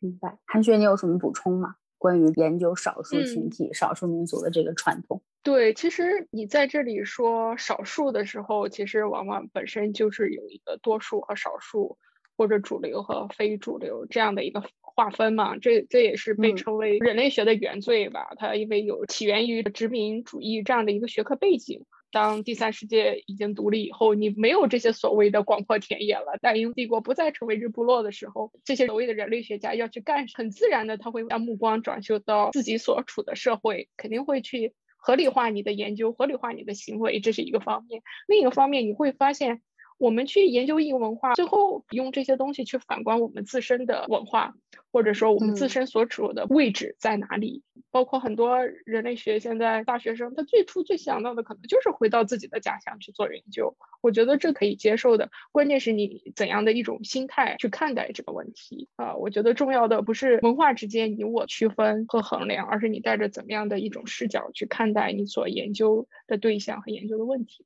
明白。韩雪，你有什么补充吗？关于研究少数群体、少数民族的这个传统，对，其实你在这里说少数的时候，其实往往本身就是有一个多数和少数，或者主流和非主流这样的一个划分嘛。这这也是被称为人类学的原罪吧？它因为有起源于殖民主义这样的一个学科背景。当第三世界已经独立以后，你没有这些所谓的广阔田野了。大英帝国不再成为日不落的时候，这些所谓的人类学家要去干，很自然的他会让目光转修到自己所处的社会，肯定会去合理化你的研究，合理化你的行为，这是一个方面。另一个方面，你会发现。我们去研究异文化，最后用这些东西去反观我们自身的文化，或者说我们自身所处的位置在哪里。包括很多人类学现在大学生，他最初最想到的可能就是回到自己的家乡去做研究。我觉得这可以接受的，关键是你怎样的一种心态去看待这个问题啊？我觉得重要的不是文化之间你我区分和衡量，而是你带着怎么样的一种视角去看待你所研究的对象和研究的问题。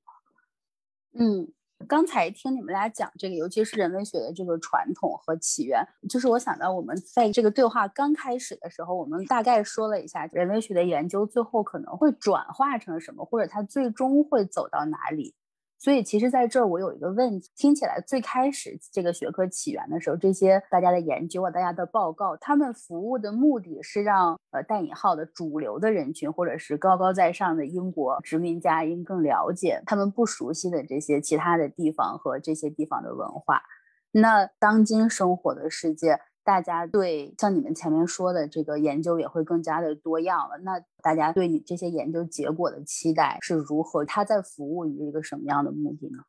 嗯。刚才听你们俩讲这个，尤其是人类学的这个传统和起源，就是我想到我们在这个对话刚开始的时候，我们大概说了一下人类学的研究最后可能会转化成什么，或者它最终会走到哪里。所以，其实在这儿我有一个问题，听起来最开始这个学科起源的时候，这些大家的研究啊，大家的报告，他们服务的目的是让呃带引号的主流的人群，或者是高高在上的英国殖民家，应更了解他们不熟悉的这些其他的地方和这些地方的文化。那当今生活的世界。大家对像你们前面说的这个研究也会更加的多样了。那大家对你这些研究结果的期待是如何？它在服务于一个什么样的目的呢？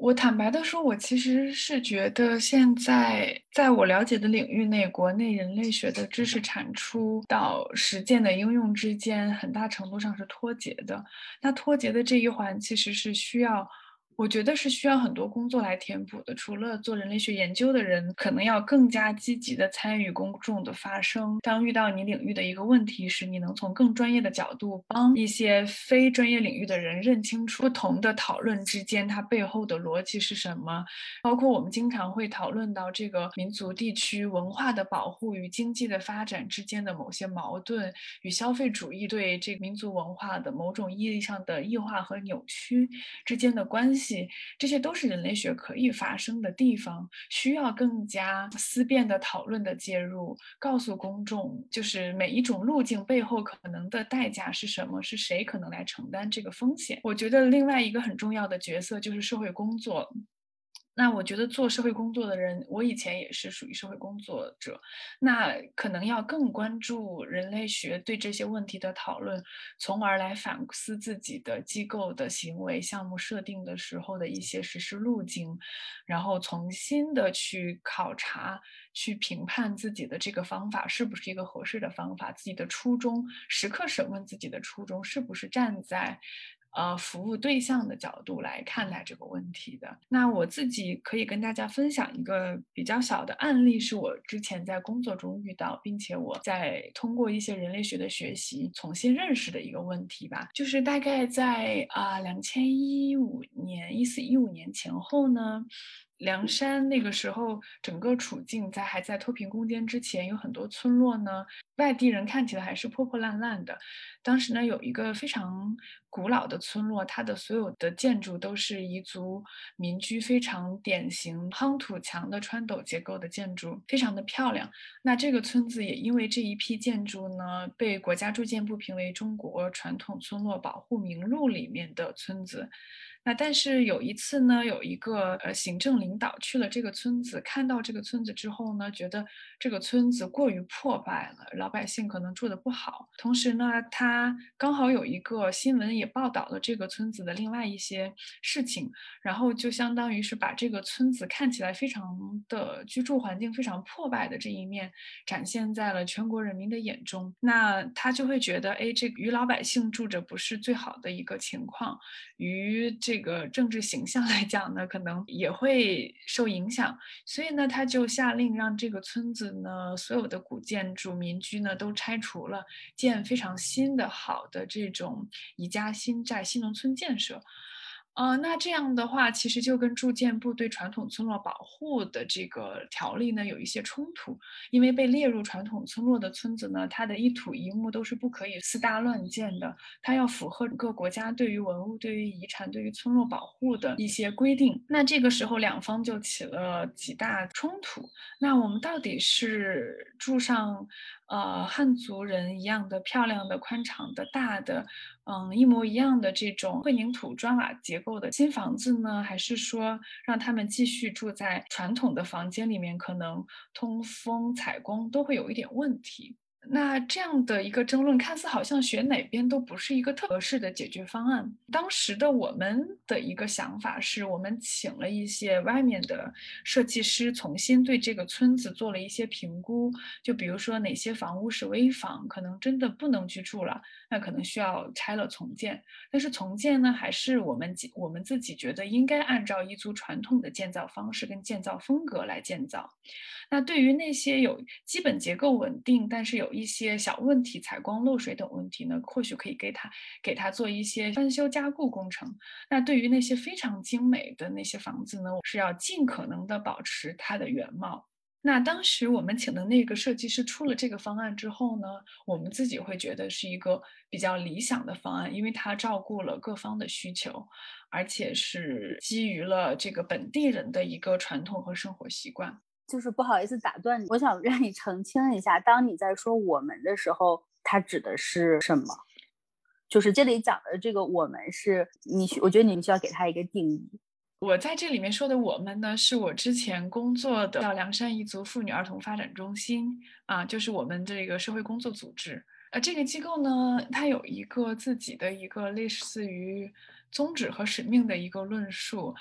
我坦白的说，我其实是觉得现在在我了解的领域内，国内人类学的知识产出到实践的应用之间，很大程度上是脱节的。那脱节的这一环，其实是需要我觉得是需要很多工作来填补的。除了做人类学研究的人，可能要更加积极的参与公众的发声。当遇到你领域的一个问题时，你能从更专业的角度帮一些非专业领域的人认清楚不同的讨论之间它背后的逻辑是什么。包括我们经常会讨论到这个民族地区文化的保护与经济的发展之间的某些矛盾，与消费主义对这个民族文化的某种意义上的异化和扭曲之间的关系。这些都是人类学可以发生的地方，需要更加思辨的讨论的介入，告诉公众，就是每一种路径背后可能的代价是什么，是谁可能来承担这个风险。我觉得另外一个很重要的角色就是社会工作。那我觉得做社会工作的人，我以前也是属于社会工作者，那可能要更关注人类学对这些问题的讨论，从而来反思自己的机构的行为项目设定的时候的一些实施路径，然后重新的去考察、去评判自己的这个方法是不是一个合适的方法，自己的初衷，时刻审问自己的初衷是不是站在。呃，服务对象的角度来看待这个问题的。那我自己可以跟大家分享一个比较小的案例，是我之前在工作中遇到，并且我在通过一些人类学的学习重新认识的一个问题吧。就是大概在啊两千一五年、一四一五年前后呢。凉山那个时候，整个处境在还在脱贫攻坚之前，有很多村落呢，外地人看起来还是破破烂烂的。当时呢，有一个非常古老的村落，它的所有的建筑都是彝族民居，非常典型夯土墙的穿斗结构的建筑，非常的漂亮。那这个村子也因为这一批建筑呢，被国家住建部评为中国传统村落保护名录里面的村子。那但是有一次呢，有一个呃行政领导去了这个村子，看到这个村子之后呢，觉得这个村子过于破败了，老百姓可能住的不好。同时呢，他刚好有一个新闻也报道了这个村子的另外一些事情，然后就相当于是把这个村子看起来非常的居住环境非常破败的这一面展现在了全国人民的眼中。那他就会觉得，哎，这与老百姓住着不是最好的一个情况，与这。这个政治形象来讲呢，可能也会受影响，所以呢，他就下令让这个村子呢，所有的古建筑、民居呢都拆除了，建非常新的、好的这种宜家新寨、新农村建设。呃，那这样的话，其实就跟住建部对传统村落保护的这个条例呢有一些冲突，因为被列入传统村落的村子呢，它的一土一木都是不可以私搭乱建的，它要符合各国家对于文物、对于遗产、对于村落保护的一些规定。那这个时候两方就起了几大冲突。那我们到底是住上？呃，汉族人一样的漂亮的、宽敞的、大的，嗯，一模一样的这种混凝土砖瓦结构的新房子呢，还是说让他们继续住在传统的房间里面，可能通风采光都会有一点问题？那这样的一个争论，看似好像选哪边都不是一个特合适的解决方案。当时的我们的一个想法是，我们请了一些外面的设计师，重新对这个村子做了一些评估。就比如说哪些房屋是危房，可能真的不能居住了，那可能需要拆了重建。但是重建呢，还是我们我们自己觉得应该按照彝族传统的建造方式跟建造风格来建造。那对于那些有基本结构稳定，但是有有一些小问题，采光漏水等问题呢，或许可以给他给他做一些翻修加固工程。那对于那些非常精美的那些房子呢，是要尽可能的保持它的原貌。那当时我们请的那个设计师出了这个方案之后呢，我们自己会觉得是一个比较理想的方案，因为它照顾了各方的需求，而且是基于了这个本地人的一个传统和生活习惯。就是不好意思打断你，我想让你澄清一下，当你在说我们的时候，它指的是什么？就是这里讲的这个我们是你，我觉得你们需要给他一个定义。我在这里面说的我们呢，是我之前工作的叫凉山彝族妇女儿童发展中心啊，就是我们这个社会工作组织。呃，这个机构呢，它有一个自己的一个类似于宗旨和使命的一个论述。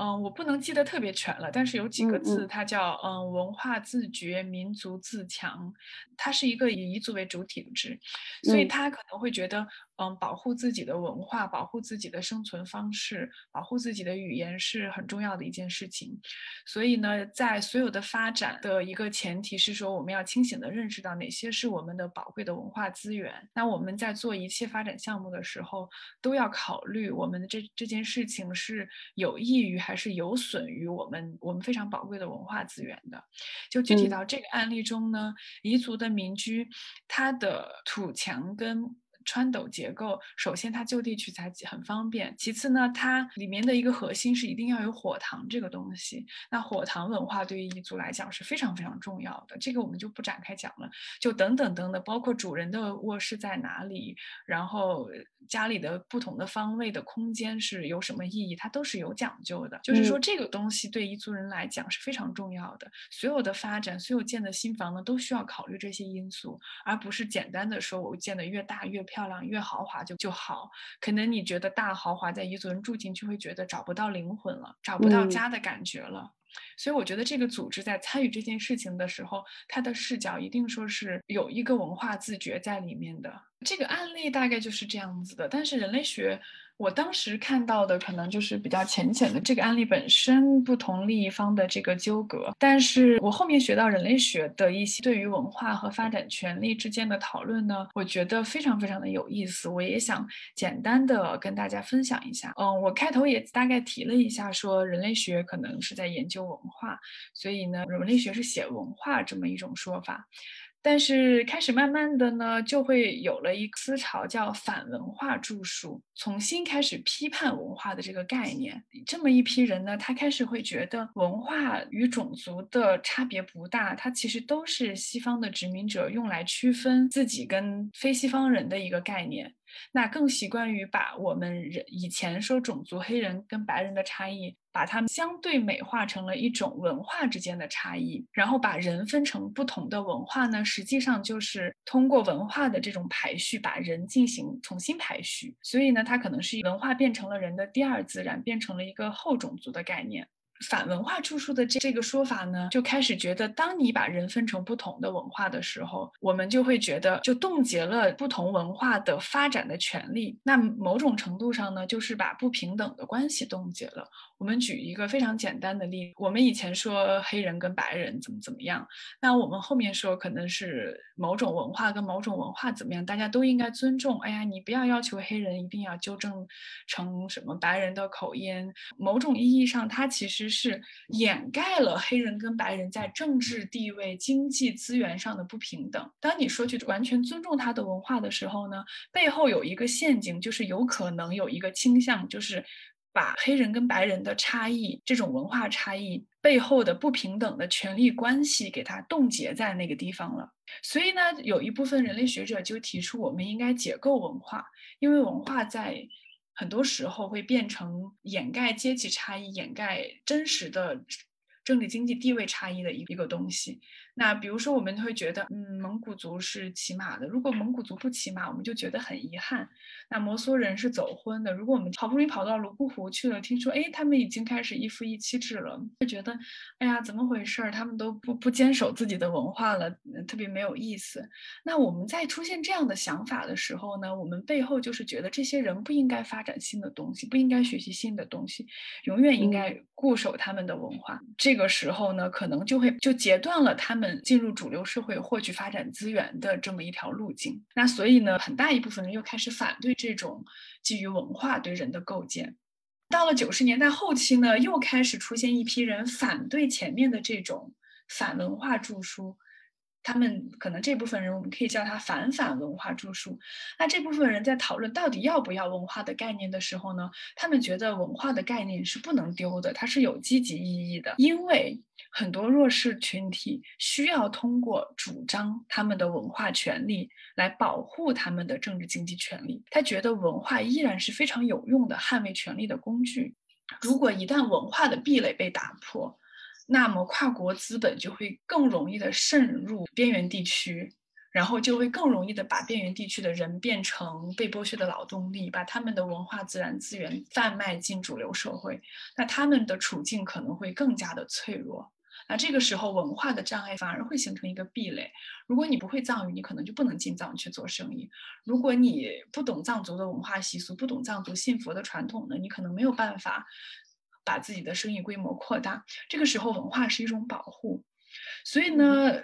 嗯，我不能记得特别全了，但是有几个字，它叫嗯文化自觉、民族自强。它是一个以彝族为主体的制，所以他可能会觉得，嗯，保护自己的文化，保护自己的生存方式，保护自己的语言是很重要的一件事情。所以呢，在所有的发展的一个前提是说，我们要清醒的认识到哪些是我们的宝贵的文化资源。那我们在做一切发展项目的时候，都要考虑我们的这这件事情是有益于还是有损于我们我们非常宝贵的文化资源的。就具体到这个案例中呢，彝族的民居，它的土墙跟穿斗结构，首先它就地取材很方便，其次呢，它里面的一个核心是一定要有火塘这个东西。那火塘文化对于彝族来讲是非常非常重要的，这个我们就不展开讲了。就等等等等，包括主人的卧室在哪里，然后家里的不同的方位的空间是有什么意义，它都是有讲究的。就是说这个东西对彝族人来讲是非常重要的。所有的发展，所有建的新房呢，都需要考虑这些因素，而不是简单的说我建的越大越漂。漂亮越豪华就就好，可能你觉得大豪华在彝族人住进去会觉得找不到灵魂了，找不到家的感觉了。所以我觉得这个组织在参与这件事情的时候，他的视角一定说是有一个文化自觉在里面的。这个案例大概就是这样子的，但是人类学。我当时看到的可能就是比较浅浅的这个案例本身不同利益方的这个纠葛，但是我后面学到人类学的一些对于文化和发展权利之间的讨论呢，我觉得非常非常的有意思，我也想简单的跟大家分享一下。嗯，我开头也大概提了一下，说人类学可能是在研究文化，所以呢，人类学是写文化这么一种说法。但是开始慢慢的呢，就会有了一个思潮，叫反文化著述，重新开始批判文化的这个概念。这么一批人呢，他开始会觉得文化与种族的差别不大，它其实都是西方的殖民者用来区分自己跟非西方人的一个概念。那更习惯于把我们人以前说种族黑人跟白人的差异，把他们相对美化成了一种文化之间的差异，然后把人分成不同的文化呢，实际上就是通过文化的这种排序，把人进行重新排序。所以呢，它可能是文化变成了人的第二自然，变成了一个后种族的概念。反文化著述的这这个说法呢，就开始觉得，当你把人分成不同的文化的时候，我们就会觉得就冻结了不同文化的发展的权利。那某种程度上呢，就是把不平等的关系冻结了。我们举一个非常简单的例子，我们以前说黑人跟白人怎么怎么样，那我们后面说可能是某种文化跟某种文化怎么样，大家都应该尊重。哎呀，你不要要求黑人一定要纠正成什么白人的口音。某种意义上，它其实。是掩盖了黑人跟白人在政治地位、经济资源上的不平等。当你说去完全尊重他的文化的时候呢，背后有一个陷阱，就是有可能有一个倾向，就是把黑人跟白人的差异、这种文化差异背后的不平等的权利关系给它冻结在那个地方了。所以呢，有一部分人类学者就提出，我们应该解构文化，因为文化在。很多时候会变成掩盖阶级差异、掩盖真实的政治经济地位差异的一一个东西。那比如说，我们会觉得，嗯，蒙古族是骑马的。如果蒙古族不骑马，我们就觉得很遗憾。那摩梭人是走婚的。如果我们好不容易跑到泸沽湖去了，听说，哎，他们已经开始一夫一妻制了，就觉得，哎呀，怎么回事儿？他们都不不坚守自己的文化了，特别没有意思。那我们在出现这样的想法的时候呢，我们背后就是觉得这些人不应该发展新的东西，不应该学习新的东西，永远应该固守他们的文化。这个时候呢，可能就会就截断了他们。进入主流社会获取发展资源的这么一条路径，那所以呢，很大一部分人又开始反对这种基于文化对人的构建。到了九十年代后期呢，又开始出现一批人反对前面的这种反文化著书。他们可能这部分人，我们可以叫他反反文化著述。那这部分人在讨论到底要不要文化的概念的时候呢，他们觉得文化的概念是不能丢的，它是有积极意义的，因为很多弱势群体需要通过主张他们的文化权利来保护他们的政治经济权利。他觉得文化依然是非常有用的捍卫权利的工具。如果一旦文化的壁垒被打破，那么跨国资本就会更容易的渗入边缘地区，然后就会更容易的把边缘地区的人变成被剥削的劳动力，把他们的文化自然资源贩卖进主流社会，那他们的处境可能会更加的脆弱。那这个时候文化的障碍反而会形成一个壁垒。如果你不会藏语，你可能就不能进藏去做生意；如果你不懂藏族的文化习俗，不懂藏族信佛的传统呢，你可能没有办法把自己的生意规模扩大。这个时候文化是一种保护，所以呢。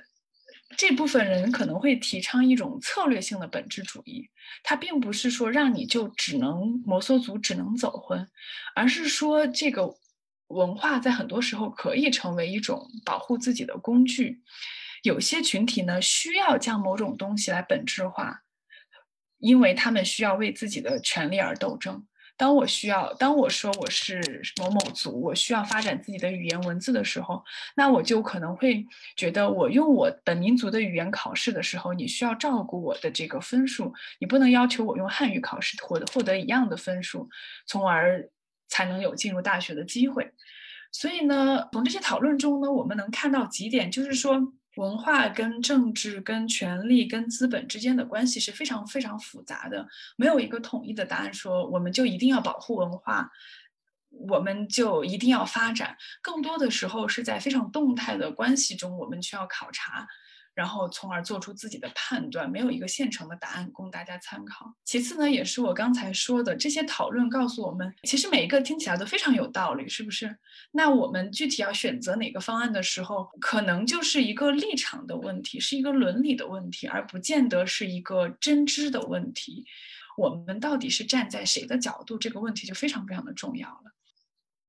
这部分人可能会提倡一种策略性的本质主义，它并不是说让你就只能摩梭族只能走婚，而是说这个文化在很多时候可以成为一种保护自己的工具。有些群体呢需要将某种东西来本质化，因为他们需要为自己的权利而斗争。当我需要，当我说我是某某族，我需要发展自己的语言文字的时候，那我就可能会觉得，我用我本民族的语言考试的时候，你需要照顾我的这个分数，你不能要求我用汉语考试获得获得一样的分数，从而才能有进入大学的机会。所以呢，从这些讨论中呢，我们能看到几点，就是说。文化跟政治、跟权力、跟资本之间的关系是非常非常复杂的，没有一个统一的答案，说我们就一定要保护文化，我们就一定要发展。更多的时候是在非常动态的关系中，我们需要考察。然后，从而做出自己的判断，没有一个现成的答案供大家参考。其次呢，也是我刚才说的，这些讨论告诉我们，其实每一个听起来都非常有道理，是不是？那我们具体要选择哪个方案的时候，可能就是一个立场的问题，是一个伦理的问题，而不见得是一个真知的问题。我们到底是站在谁的角度，这个问题就非常非常的重要了。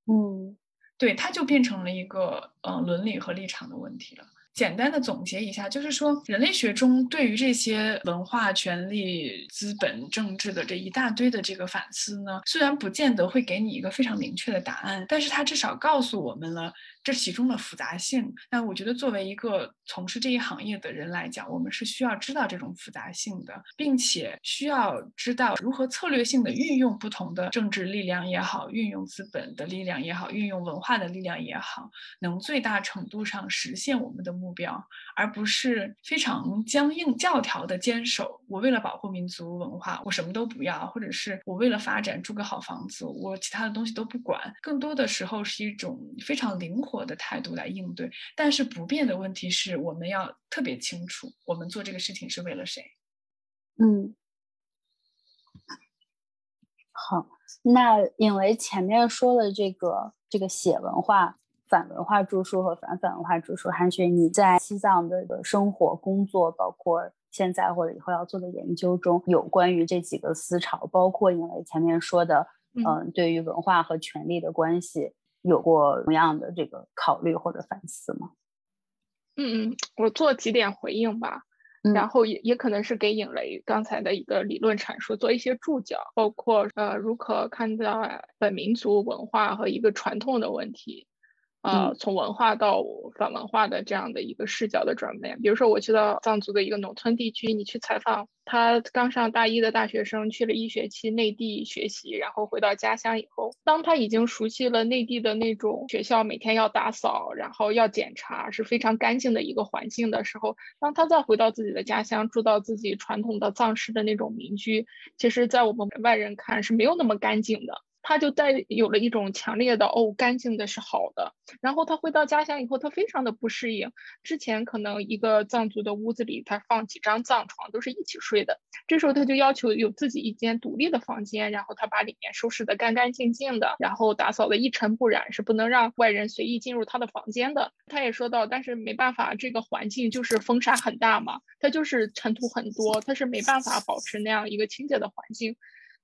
嗯，对，它就变成了一个呃伦理和立场的问题了。简单的总结一下，就是说，人类学中对于这些文化、权利、资本、政治的这一大堆的这个反思呢，虽然不见得会给你一个非常明确的答案，但是它至少告诉我们了。这其中的复杂性，那我觉得作为一个从事这一行业的人来讲，我们是需要知道这种复杂性的，并且需要知道如何策略性的运用不同的政治力量也好，运用资本的力量也好，运用文化的力量也好，能最大程度上实现我们的目标，而不是非常僵硬教条的坚守。我为了保护民族文化，我什么都不要，或者是我为了发展住个好房子，我其他的东西都不管。更多的时候是一种非常灵活。的态度来应对，但是不变的问题是我们要特别清楚，我们做这个事情是为了谁。嗯，好，那因为前面说的这个这个写文化、反文化著述和反反文化著述，韩雪，你在西藏的生活、工作，包括现在或者以后要做的研究中，有关于这几个思潮，包括因为前面说的，嗯，对于文化和权力的关系。有过同样的这个考虑或者反思吗？嗯嗯，我做几点回应吧，然后也也可能是给影雷刚才的一个理论阐述做一些注脚，包括呃如何看待本民族文化和一个传统的问题。呃，从文化到反文化的这样的一个视角的转变，比如说，我去到藏族的一个农村地区，你去采访他刚上大一的大学生，去了一学期内地学习，然后回到家乡以后，当他已经熟悉了内地的那种学校每天要打扫，然后要检查，是非常干净的一个环境的时候，当他再回到自己的家乡，住到自己传统的藏式的那种民居，其实，在我们外人看是没有那么干净的。他就带有了一种强烈的哦，干净的是好的。然后他回到家乡以后，他非常的不适应。之前可能一个藏族的屋子里，他放几张藏床都是一起睡的。这时候他就要求有自己一间独立的房间，然后他把里面收拾的干干净净的，然后打扫的一尘不染，是不能让外人随意进入他的房间的。他也说到，但是没办法，这个环境就是风沙很大嘛，它就是尘土很多，他是没办法保持那样一个清洁的环境。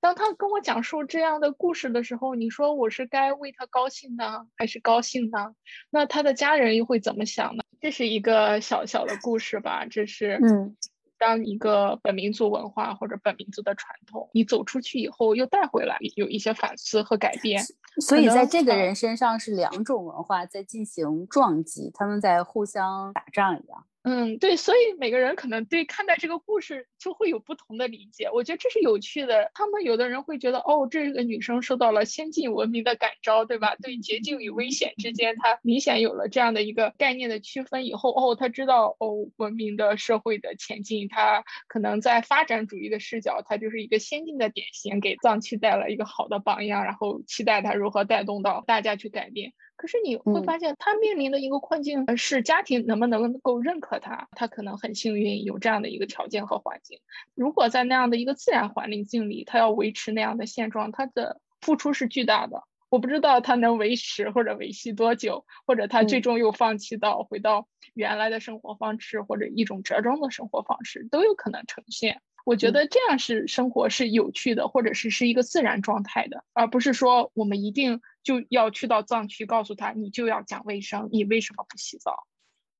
当他跟我讲述这样的故事的时候，你说我是该为他高兴呢，还是高兴呢？那他的家人又会怎么想呢？这是一个小小的故事吧。这是，嗯，当一个本民族文化或者本民族的传统，你走出去以后又带回来，有一些反思和改变。所以在这个人身上是两种文化在进行撞击，他们在互相打仗一样。嗯，对，所以每个人可能对看待这个故事就会有不同的理解。我觉得这是有趣的。他们有的人会觉得，哦，这个女生受到了先进文明的感召，对吧？对捷径与危险之间，她明显有了这样的一个概念的区分。以后，哦，她知道，哦，文明的社会的前进，她可能在发展主义的视角，她就是一个先进的典型，给藏区带来一个好的榜样，然后期待她如何带动到大家去改变。可是你会发现，他面临的一个困境是家庭能不能够认可他？他可能很幸运有这样的一个条件和环境。如果在那样的一个自然环境里，他要维持那样的现状，他的付出是巨大的。我不知道他能维持或者维系多久，或者他最终又放弃到回到原来的生活方式，或者一种折中的生活方式都有可能呈现。我觉得这样是生活是有趣的，或者是是一个自然状态的，而不是说我们一定就要去到藏区告诉他你就要讲卫生，你为什么不洗澡？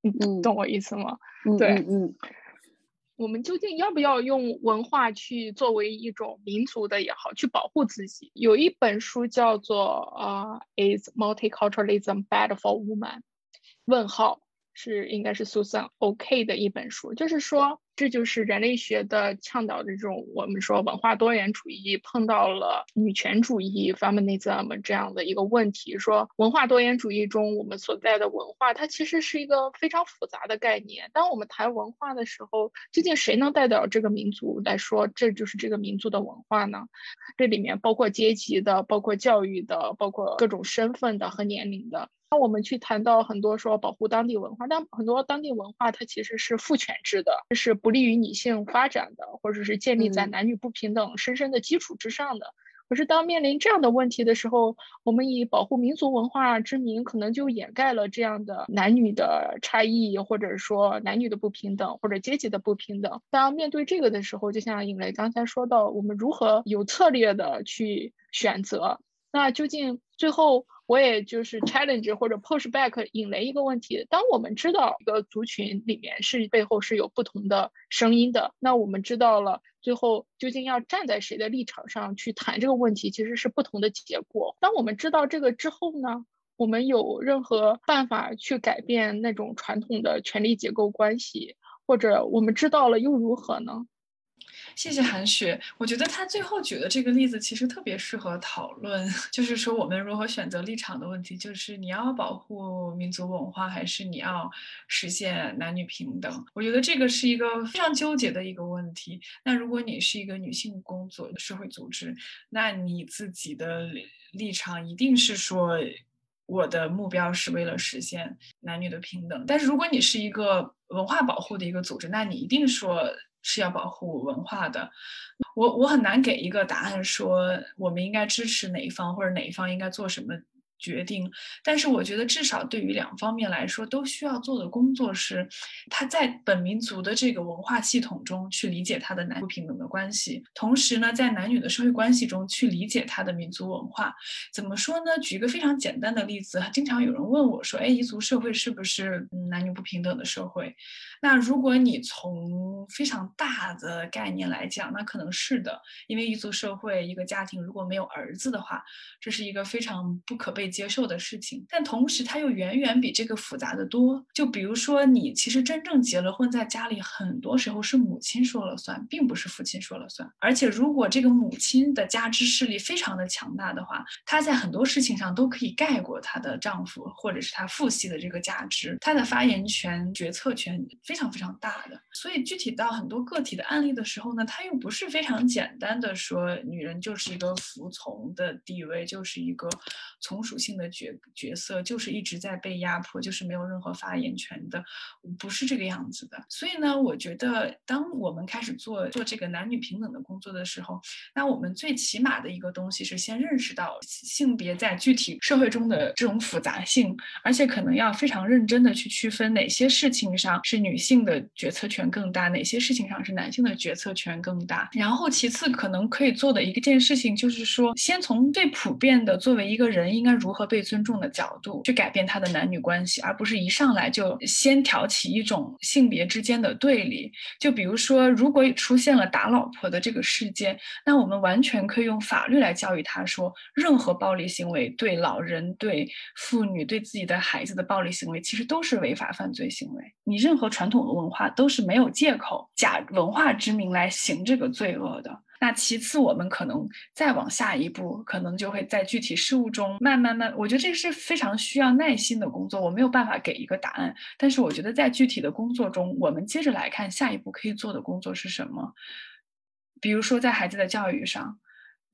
嗯嗯，懂我意思吗？对，嗯。我们究竟要不要用文化去作为一种民族的也好，去保护自己？有一本书叫做《啊，Is Multiculturalism Bad for Women？》问号。是应该是 Susan OK 的一本书，就是说这就是人类学的倡导的这种我们说文化多元主义碰到了女权主义 feminism 这样的一个问题。说文化多元主义中我们所在的文化，它其实是一个非常复杂的概念。当我们谈文化的时候，究竟谁能代表这个民族来说这就是这个民族的文化呢？这里面包括阶级的，包括教育的，包括各种身份的和年龄的。那我们去谈到很多说保护当地文化，但很多当地文化它其实是父权制的，是不利于女性发展的，或者是建立在男女不平等深深的基础之上的。可是当面临这样的问题的时候，我们以保护民族文化之名，可能就掩盖了这样的男女的差异，或者说男女的不平等，或者阶级的不平等。当面对这个的时候，就像尹雷刚才说到，我们如何有策略的去选择？那究竟最后？我也就是 challenge 或者 push back 引雷一个问题。当我们知道一个族群里面是背后是有不同的声音的，那我们知道了最后究竟要站在谁的立场上去谈这个问题，其实是不同的结果。当我们知道这个之后呢，我们有任何办法去改变那种传统的权力结构关系，或者我们知道了又如何呢？谢谢韩雪，我觉得他最后举的这个例子其实特别适合讨论，就是说我们如何选择立场的问题，就是你要保护民族文化，还是你要实现男女平等？我觉得这个是一个非常纠结的一个问题。那如果你是一个女性工作的社会组织，那你自己的立场一定是说，我的目标是为了实现男女的平等。但是如果你是一个文化保护的一个组织，那你一定说。是要保护文化的，我我很难给一个答案，说我们应该支持哪一方或者哪一方应该做什么。决定，但是我觉得至少对于两方面来说，都需要做的工作是，他在本民族的这个文化系统中去理解他的男女平等的关系，同时呢，在男女的社会关系中去理解他的民族文化。怎么说呢？举一个非常简单的例子，经常有人问我说：“哎，彝族社会是不是男女不平等的社会？”那如果你从非常大的概念来讲，那可能是的，因为彝族社会一个家庭如果没有儿子的话，这是一个非常不可被接受的事情，但同时它又远远比这个复杂的多。就比如说，你其实真正结了婚，在家里很多时候是母亲说了算，并不是父亲说了算。而且，如果这个母亲的家支势力非常的强大的话，她在很多事情上都可以盖过她的丈夫或者是她父系的这个价值，她的发言权、决策权非常非常大的。所以，具体到很多个体的案例的时候呢，它又不是非常简单的说，女人就是一个服从的地位，就是一个从属。性的角角色就是一直在被压迫，就是没有任何发言权的，不是这个样子的。所以呢，我觉得当我们开始做做这个男女平等的工作的时候，那我们最起码的一个东西是先认识到性别在具体社会中的这种复杂性，而且可能要非常认真的去区分哪些事情上是女性的决策权更大，哪些事情上是男性的决策权更大。然后其次可能可以做的一个件事情就是说，先从最普遍的作为一个人应该如何被尊重的角度去改变他的男女关系，而不是一上来就先挑起一种性别之间的对立。就比如说，如果出现了打老婆的这个事件，那我们完全可以用法律来教育他说，任何暴力行为对老人、对妇女、对自己的孩子的暴力行为，其实都是违法犯罪行为。你任何传统的文化都是没有借口假文化之名来行这个罪恶的。那其次，我们可能再往下一步，可能就会在具体事物中慢慢慢。我觉得这个是非常需要耐心的工作，我没有办法给一个答案。但是我觉得在具体的工作中，我们接着来看下一步可以做的工作是什么。比如说在孩子的教育上，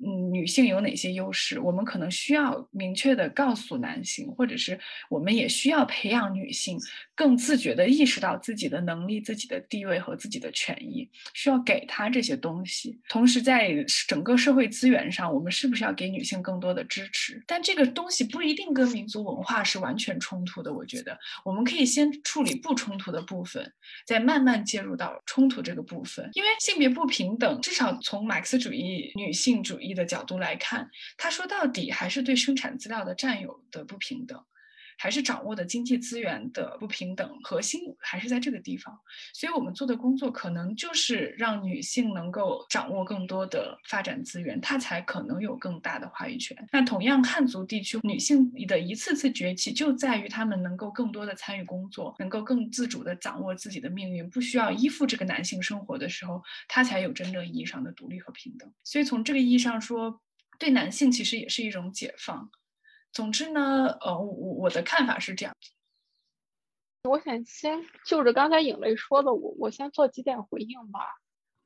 嗯，女性有哪些优势？我们可能需要明确的告诉男性，或者是我们也需要培养女性更自觉的意识到自己的能力、自己的地位和自己的权益，需要给他这些东西。同时，在整个社会资源上，我们是不是要给女性更多的支持？但这个东西不一定跟民族文化是完全冲突的。我觉得我们可以先处理不冲突的部分，再慢慢介入到冲突这个部分。因为性别不平等，至少从马克思主义女性主义。的角度来看，他说到底还是对生产资料的占有的不平等，还是掌握的经济资源的不平等，核心还是在这个地方。所以，我们做的工作可能就是让女性能够掌握更多的发展资源，她才可能有更大的话语权。那同样，汉族地区女性的一次次崛起，就在于她们能够更多的参与工作，能够更自主的掌握自己的命运，不需要依附这个男性生活的时候，她才有真正意义上的独立和平等。所以，从这个意义上说，对男性其实也是一种解放。总之呢，呃，我我的看法是这样。我想先就着刚才影雷说的，我我先做几点回应吧。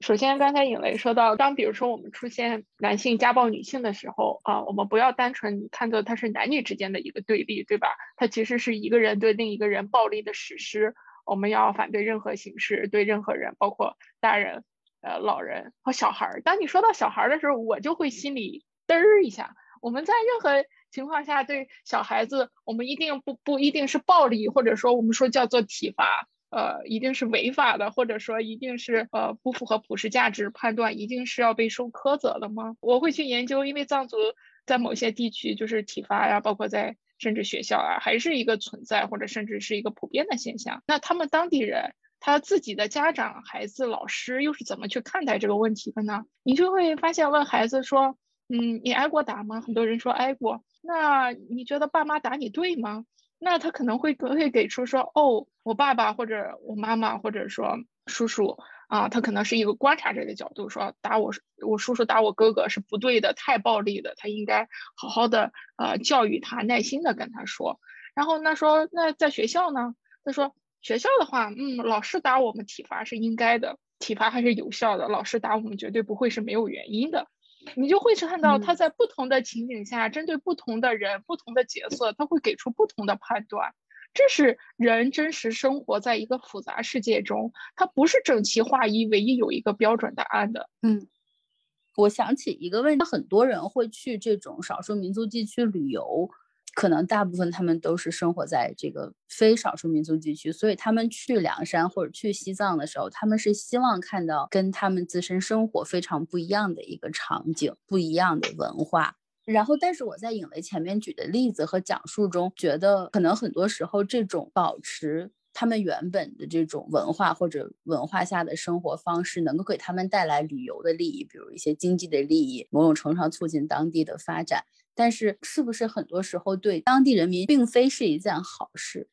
首先，刚才影雷说到，当比如说我们出现男性家暴女性的时候啊，我们不要单纯看作它是男女之间的一个对立，对吧？它其实是一个人对另一个人暴力的实施。我们要反对任何形式，对任何人，包括大人、呃老人和小孩儿。当你说到小孩儿的时候，我就会心里嘚儿一下。我们在任何情况下对小孩子，我们一定不不一定是暴力，或者说我们说叫做体罚，呃，一定是违法的，或者说一定是呃不符合普世价值判断，一定是要被受苛责的吗？我会去研究，因为藏族在某些地区就是体罚呀，包括在甚至学校啊，还是一个存在，或者甚至是一个普遍的现象。那他们当地人，他自己的家长、孩子、老师又是怎么去看待这个问题的呢？你就会发现，问孩子说。嗯，你挨过打吗？很多人说挨过。那你觉得爸妈打你对吗？那他可能会会给出说，哦，我爸爸或者我妈妈或者说叔叔啊，他可能是一个观察者的角度说，打我我叔叔打我哥哥是不对的，太暴力的，他应该好好的呃教育他，耐心的跟他说。然后那说那在学校呢？他说学校的话，嗯，老师打我们体罚是应该的，体罚还是有效的，老师打我们绝对不会是没有原因的。你就会看到他在不同的情景下，针对不同的人、不同的角色，他会给出不同的判断。这是人真实生活在一个复杂世界中，它不是整齐划一、唯一有一个标准答案的。嗯，我想起一个问题，很多人会去这种少数民族地区旅游。可能大部分他们都是生活在这个非少数民族地区，所以他们去凉山或者去西藏的时候，他们是希望看到跟他们自身生活非常不一样的一个场景，不一样的文化。然后，但是我在影雷前面举的例子和讲述中，觉得可能很多时候这种保持。他们原本的这种文化或者文化下的生活方式，能够给他们带来旅游的利益，比如一些经济的利益，某种程度上促进当地的发展。但是，是不是很多时候对当地人民并非是一件好事？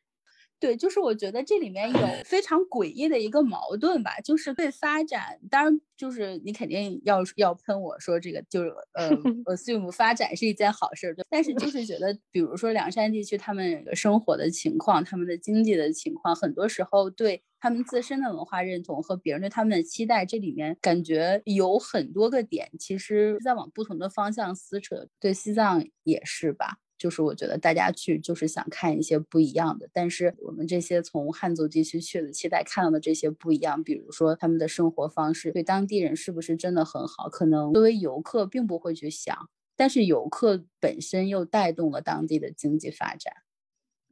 对，就是我觉得这里面有 非常诡异的一个矛盾吧，就是对发展，当然就是你肯定要要喷我说这个就是呃，assume 发展是一件好事，对，但是就 是觉得，比如说凉山地区他们生活的情况，他们的经济的情况，很多时候对他们自身的文化认同和别人对他们的期待，这里面感觉有很多个点，其实在往不同的方向撕扯，对西藏也是吧。就是我觉得大家去就是想看一些不一样的，但是我们这些从汉族地区去的，期待看到的这些不一样，比如说他们的生活方式对当地人是不是真的很好，可能作为游客并不会去想，但是游客本身又带动了当地的经济发展。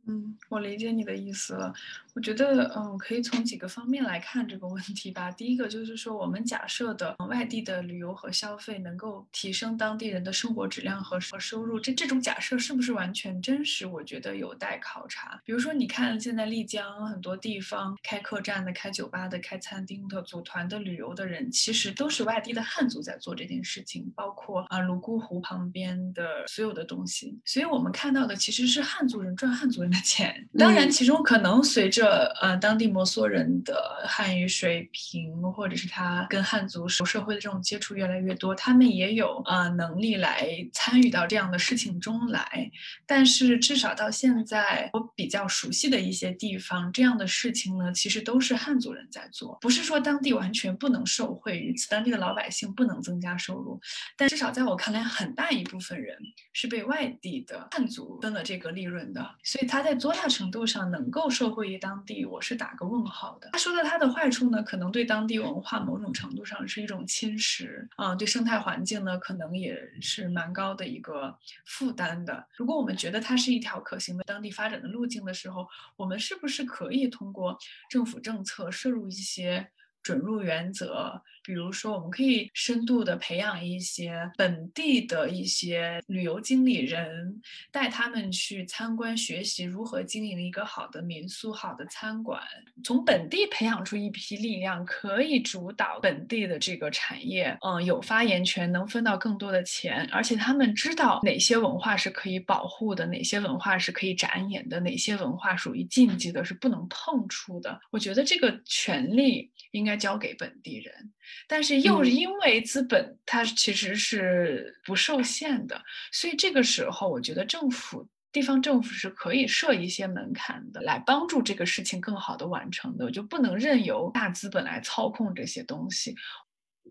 嗯，我理解你的意思了。我觉得，嗯，可以从几个方面来看这个问题吧。第一个就是说，我们假设的外地的旅游和消费能够提升当地人的生活质量和和收入，这这种假设是不是完全真实？我觉得有待考察。比如说，你看现在丽江很多地方开客栈的、开酒吧的、开餐厅的、组团的旅游的人，其实都是外地的汉族在做这件事情，包括啊泸沽湖旁边的所有的东西。所以我们看到的其实是汉族人赚汉族人钱。当然，其中可能随着呃当地摩梭人的汉语水平，或者是他跟汉族社会的这种接触越来越多，他们也有呃能力来参与到这样的事情中来。但是至少到现在，我比较熟悉的一些地方，这样的事情呢，其实都是汉族人在做，不是说当地完全不能受惠于此，当地的老百姓不能增加收入，但至少在我看来，很大一部分人是被外地的汉族分了这个利润的，所以他在多大程度上能够受惠于当地，我是打个问号的。他说的他的坏处呢，可能对当地文化某种程度上是一种侵蚀啊，对生态环境呢，可能也是蛮高的一个负担的。如果我们觉得它是一条可行的当地发展的路径的时候，我们是不是可以通过政府政策摄入一些准入原则？比如说，我们可以深度的培养一些本地的一些旅游经理人，带他们去参观学习如何经营一个好的民宿、好的餐馆，从本地培养出一批力量，可以主导本地的这个产业，嗯，有发言权，能分到更多的钱，而且他们知道哪些文化是可以保护的，哪些文化是可以展演的，哪些文化属于禁忌的，是不能碰触的。我觉得这个权利应该交给本地人。但是又是因为资本它其实是不受限的，所以这个时候我觉得政府、地方政府是可以设一些门槛的，来帮助这个事情更好的完成的，就不能任由大资本来操控这些东西。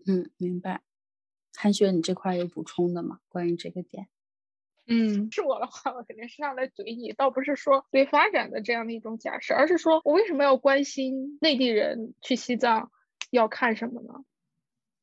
嗯，明白。韩雪，你这块有补充的吗？关于这个点？嗯，是我的话，我肯定是上来怼你，倒不是说对发展的这样的一种假设，而是说我为什么要关心内地人去西藏要看什么呢？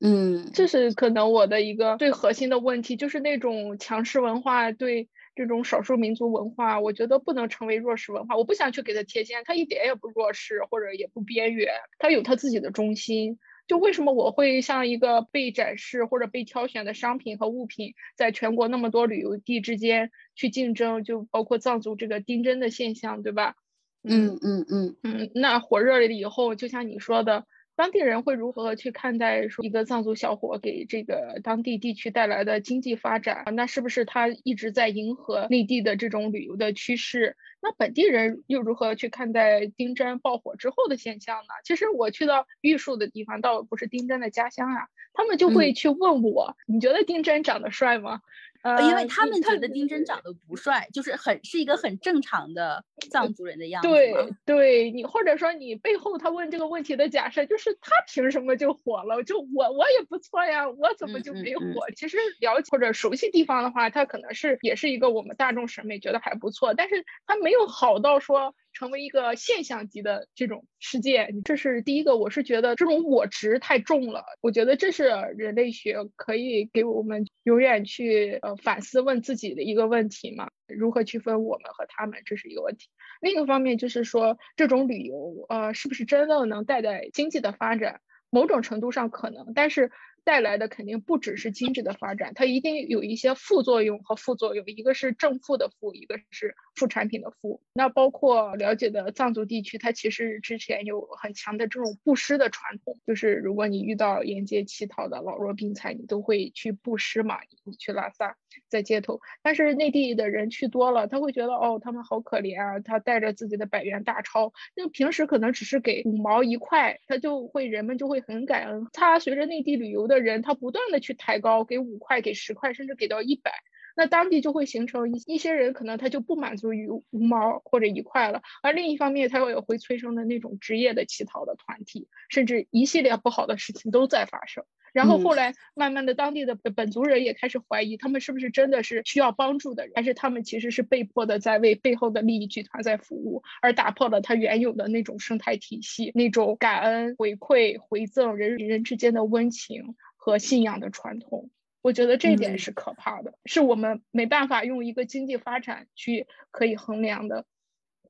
嗯，这是可能我的一个最核心的问题，就是那种强势文化对这种少数民族文化，我觉得不能成为弱势文化。我不想去给它贴现，它一点也不弱势，或者也不边缘，它有它自己的中心。就为什么我会像一个被展示或者被挑选的商品和物品，在全国那么多旅游地之间去竞争？就包括藏族这个丁真的现象，对吧？嗯嗯嗯嗯，那火热了以后，就像你说的。当地人会如何去看待说一个藏族小伙给这个当地地区带来的经济发展？那是不是他一直在迎合内地的这种旅游的趋势？那本地人又如何去看待丁真爆火之后的现象呢？其实我去到玉树的地方，倒不是丁真的家乡啊，他们就会去问我：你觉得丁真长得帅吗？呃，因为他们觉得丁真长得不帅，就是很是一个很正常的藏族人的样子。对，对你或者说你背后他问这个问题的假设，就是他凭什么就火了？就我我也不错呀，我怎么就没火？其实了解或者熟悉地方的话，他可能是也是一个我们大众审美觉得还不错，但是他没有好到说。成为一个现象级的这种世界，这是第一个。我是觉得这种我执太重了，我觉得这是人类学可以给我们永远去呃反思问自己的一个问题嘛？如何区分我们和他们，这是一个问题。另一个方面就是说，这种旅游呃是不是真的能带来经济的发展？某种程度上可能，但是。带来的肯定不只是经济的发展，它一定有一些副作用和副作用，一个是正负的负，一个是副产品的负。那包括了解的藏族地区，它其实之前有很强的这种布施的传统，就是如果你遇到沿街乞讨的老弱病残，你都会去布施嘛，你去拉萨。在街头，但是内地的人去多了，他会觉得哦，他们好可怜啊。他带着自己的百元大钞，那平时可能只是给五毛一块，他就会人们就会很感恩。他随着内地旅游的人，他不断的去抬高，给五块，给十块，甚至给到一百，那当地就会形成一一些人可能他就不满足于五毛或者一块了。而另一方面，他也会催生的那种职业的乞讨的团体，甚至一系列不好的事情都在发生。然后后来慢慢的，当地的本族人也开始怀疑，他们是不是真的是需要帮助的人，还是他们其实是被迫的在为背后的利益集团在服务，而打破了他原有的那种生态体系，那种感恩回馈回赠人与人之间的温情和信仰的传统。我觉得这一点是可怕的，是我们没办法用一个经济发展去可以衡量的。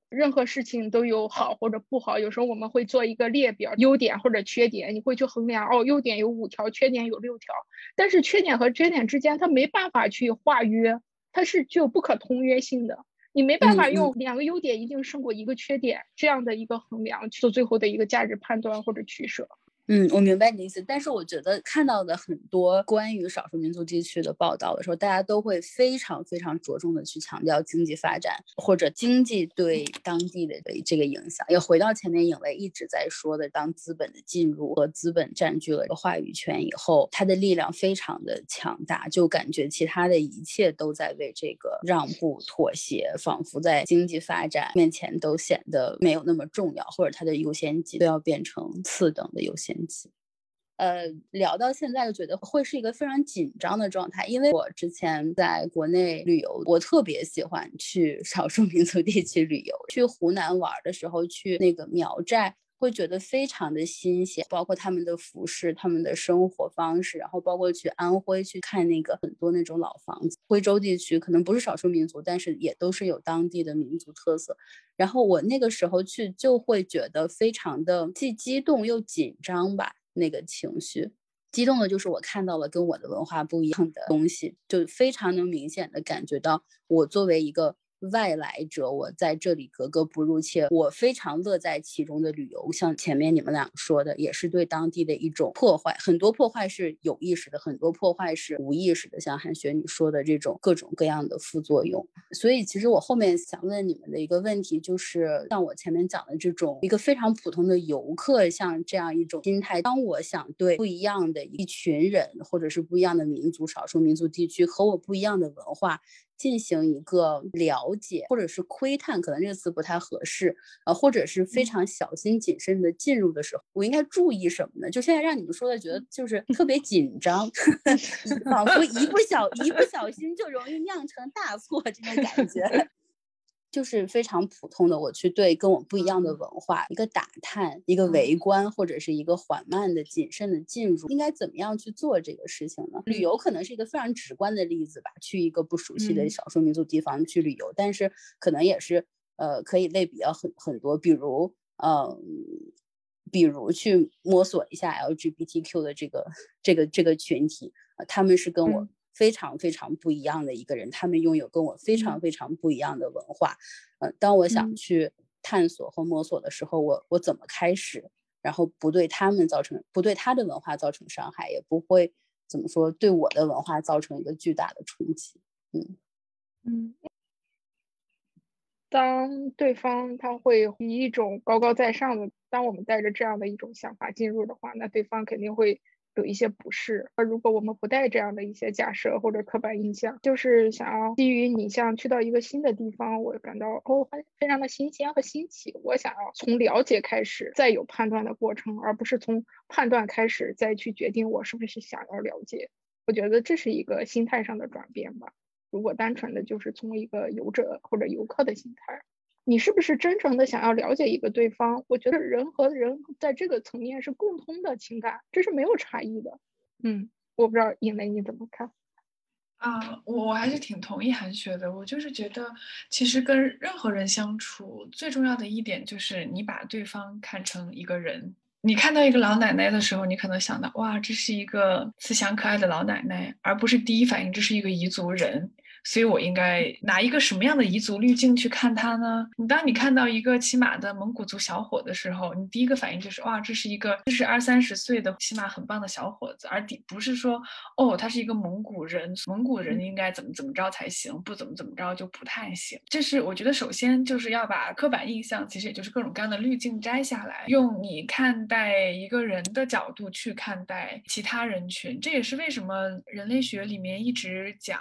任何事情都有好或者不好，有时候我们会做一个列表，优点或者缺点，你会去衡量。哦，优点有五条，缺点有六条，但是缺点和缺点之间，它没办法去化约，它是具有不可通约性的。你没办法用两个优点一定胜过一个缺点这样的一个衡量去，做最后的一个价值判断或者取舍。嗯，我明白你的意思，但是我觉得看到的很多关于少数民族地区的报道的时候，大家都会非常非常着重的去强调经济发展或者经济对当地的这个影响。也回到前面影卫一直在说的，当资本的进入和资本占据了话语权以后，它的力量非常的强大，就感觉其他的一切都在为这个让步妥协，仿佛在经济发展面前都显得没有那么重要，或者它的优先级都要变成次等的优先。天气呃，聊到现在就觉得会是一个非常紧张的状态，因为我之前在国内旅游，我特别喜欢去少数民族地区旅游。去湖南玩的时候，去那个苗寨，会觉得非常的新鲜，包括他们的服饰、他们的生活方式，然后包括去安徽去看那个很多那种老房子。徽州地区可能不是少数民族，但是也都是有当地的民族特色。然后我那个时候去就会觉得非常的既激动又紧张吧，那个情绪，激动的就是我看到了跟我的文化不一样的东西，就非常能明显的感觉到我作为一个。外来者，我在这里格格不入，且我非常乐在其中的旅游。像前面你们俩说的，也是对当地的一种破坏。很多破坏是有意识的，很多破坏是无意识的。像韩雪你说的这种各种各样的副作用。所以，其实我后面想问你们的一个问题，就是像我前面讲的这种一个非常普通的游客，像这样一种心态，当我想对不一样的一群人，或者是不一样的民族、少数民族地区和我不一样的文化。进行一个了解，或者是窥探，可能这个词不太合适，呃，或者是非常小心谨慎的进入的时候，我应该注意什么呢？就现在让你们说的，觉得就是特别紧张，仿佛一不小一不小心就容易酿成大错这种感觉。就是非常普通的，我去对跟我不一样的文化一个打探，一个围观，或者是一个缓慢的、谨慎的进入，应该怎么样去做这个事情呢？旅游可能是一个非常直观的例子吧，去一个不熟悉的少数民族地方去旅游，但是可能也是呃可以类比到很很多，比如嗯，比如去摸索一下 LGBTQ 的这个这个这个群体，他们是跟我。非常非常不一样的一个人，他们拥有跟我非常非常不一样的文化。呃，当我想去探索和摸索的时候，我我怎么开始？然后不对他们造成，不对他的文化造成伤害，也不会怎么说对我的文化造成一个巨大的冲击。嗯嗯，当对方他会以一种高高在上的，当我们带着这样的一种想法进入的话，那对方肯定会。有一些不适，而如果我们不带这样的一些假设或者刻板印象，就是想要基于你像去到一个新的地方，我感到哦，非常的新鲜和新奇，我想要从了解开始，再有判断的过程，而不是从判断开始再去决定我是不是想要了解。我觉得这是一个心态上的转变吧。如果单纯的就是从一个游者或者游客的心态。你是不是真诚的想要了解一个对方？我觉得人和人在这个层面是共通的情感，这是没有差异的。嗯，我不知道尹雷你怎么看？啊，我我还是挺同意韩雪的。我就是觉得，其实跟任何人相处，最重要的一点就是你把对方看成一个人。你看到一个老奶奶的时候，你可能想到，哇，这是一个慈祥可爱的老奶奶，而不是第一反应这是一个彝族人。所以我应该拿一个什么样的彝族滤镜去看他呢？你当你看到一个骑马的蒙古族小伙的时候，你第一个反应就是哇，这是一个就是二三十岁的骑马很棒的小伙子，而底不是说哦，他是一个蒙古人，蒙古人应该怎么怎么着才行，不怎么怎么着就不太行。这是我觉得首先就是要把刻板印象，其实也就是各种各样的滤镜摘下来，用你看待一个人的角度去看待其他人群。这也是为什么人类学里面一直讲。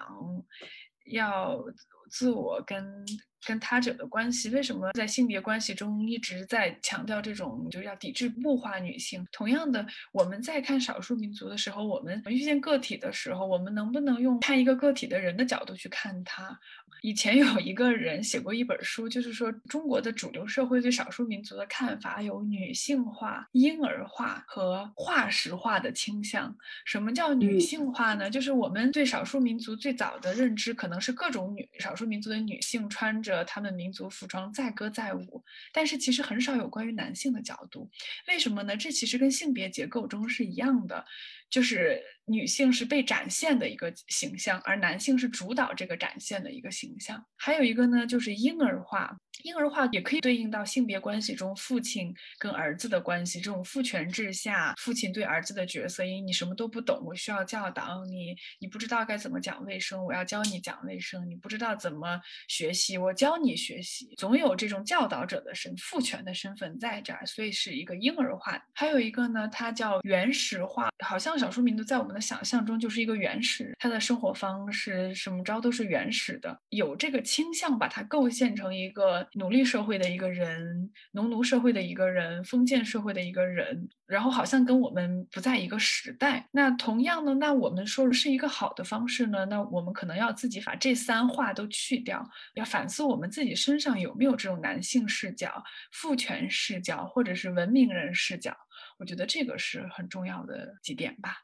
要自我跟。跟他者的关系，为什么在性别关系中一直在强调这种就是要抵制物化女性？同样的，我们在看少数民族的时候，我们遇见个体的时候，我们能不能用看一个个体的人的角度去看他？以前有一个人写过一本书，就是说中国的主流社会对少数民族的看法有女性化、婴儿化和化石化的倾向。什么叫女性化呢？就是我们对少数民族最早的认知可能是各种女少数民族的女性穿着。他们民族服装载歌载舞，但是其实很少有关于男性的角度。为什么呢？这其实跟性别结构中是一样的。就是女性是被展现的一个形象，而男性是主导这个展现的一个形象。还有一个呢，就是婴儿化。婴儿化也可以对应到性别关系中父亲跟儿子的关系，这种父权制下，父亲对儿子的角色，因为你什么都不懂，我需要教导你，你不知道该怎么讲卫生，我要教你讲卫生，你不知道怎么学习，我教你学习，总有这种教导者的身父权的身份在这儿，所以是一个婴儿化。还有一个呢，它叫原始化，好像少数民族在我们我的想象中就是一个原始，他的生活方式什么着都是原始的，有这个倾向把它构建成一个。奴隶社会的一个人，农奴社会的一个人，封建社会的一个人，然后好像跟我们不在一个时代。那同样呢，那我们说是一个好的方式呢？那我们可能要自己把这三话都去掉，要反思我们自己身上有没有这种男性视角、父权视角，或者是文明人视角。我觉得这个是很重要的几点吧。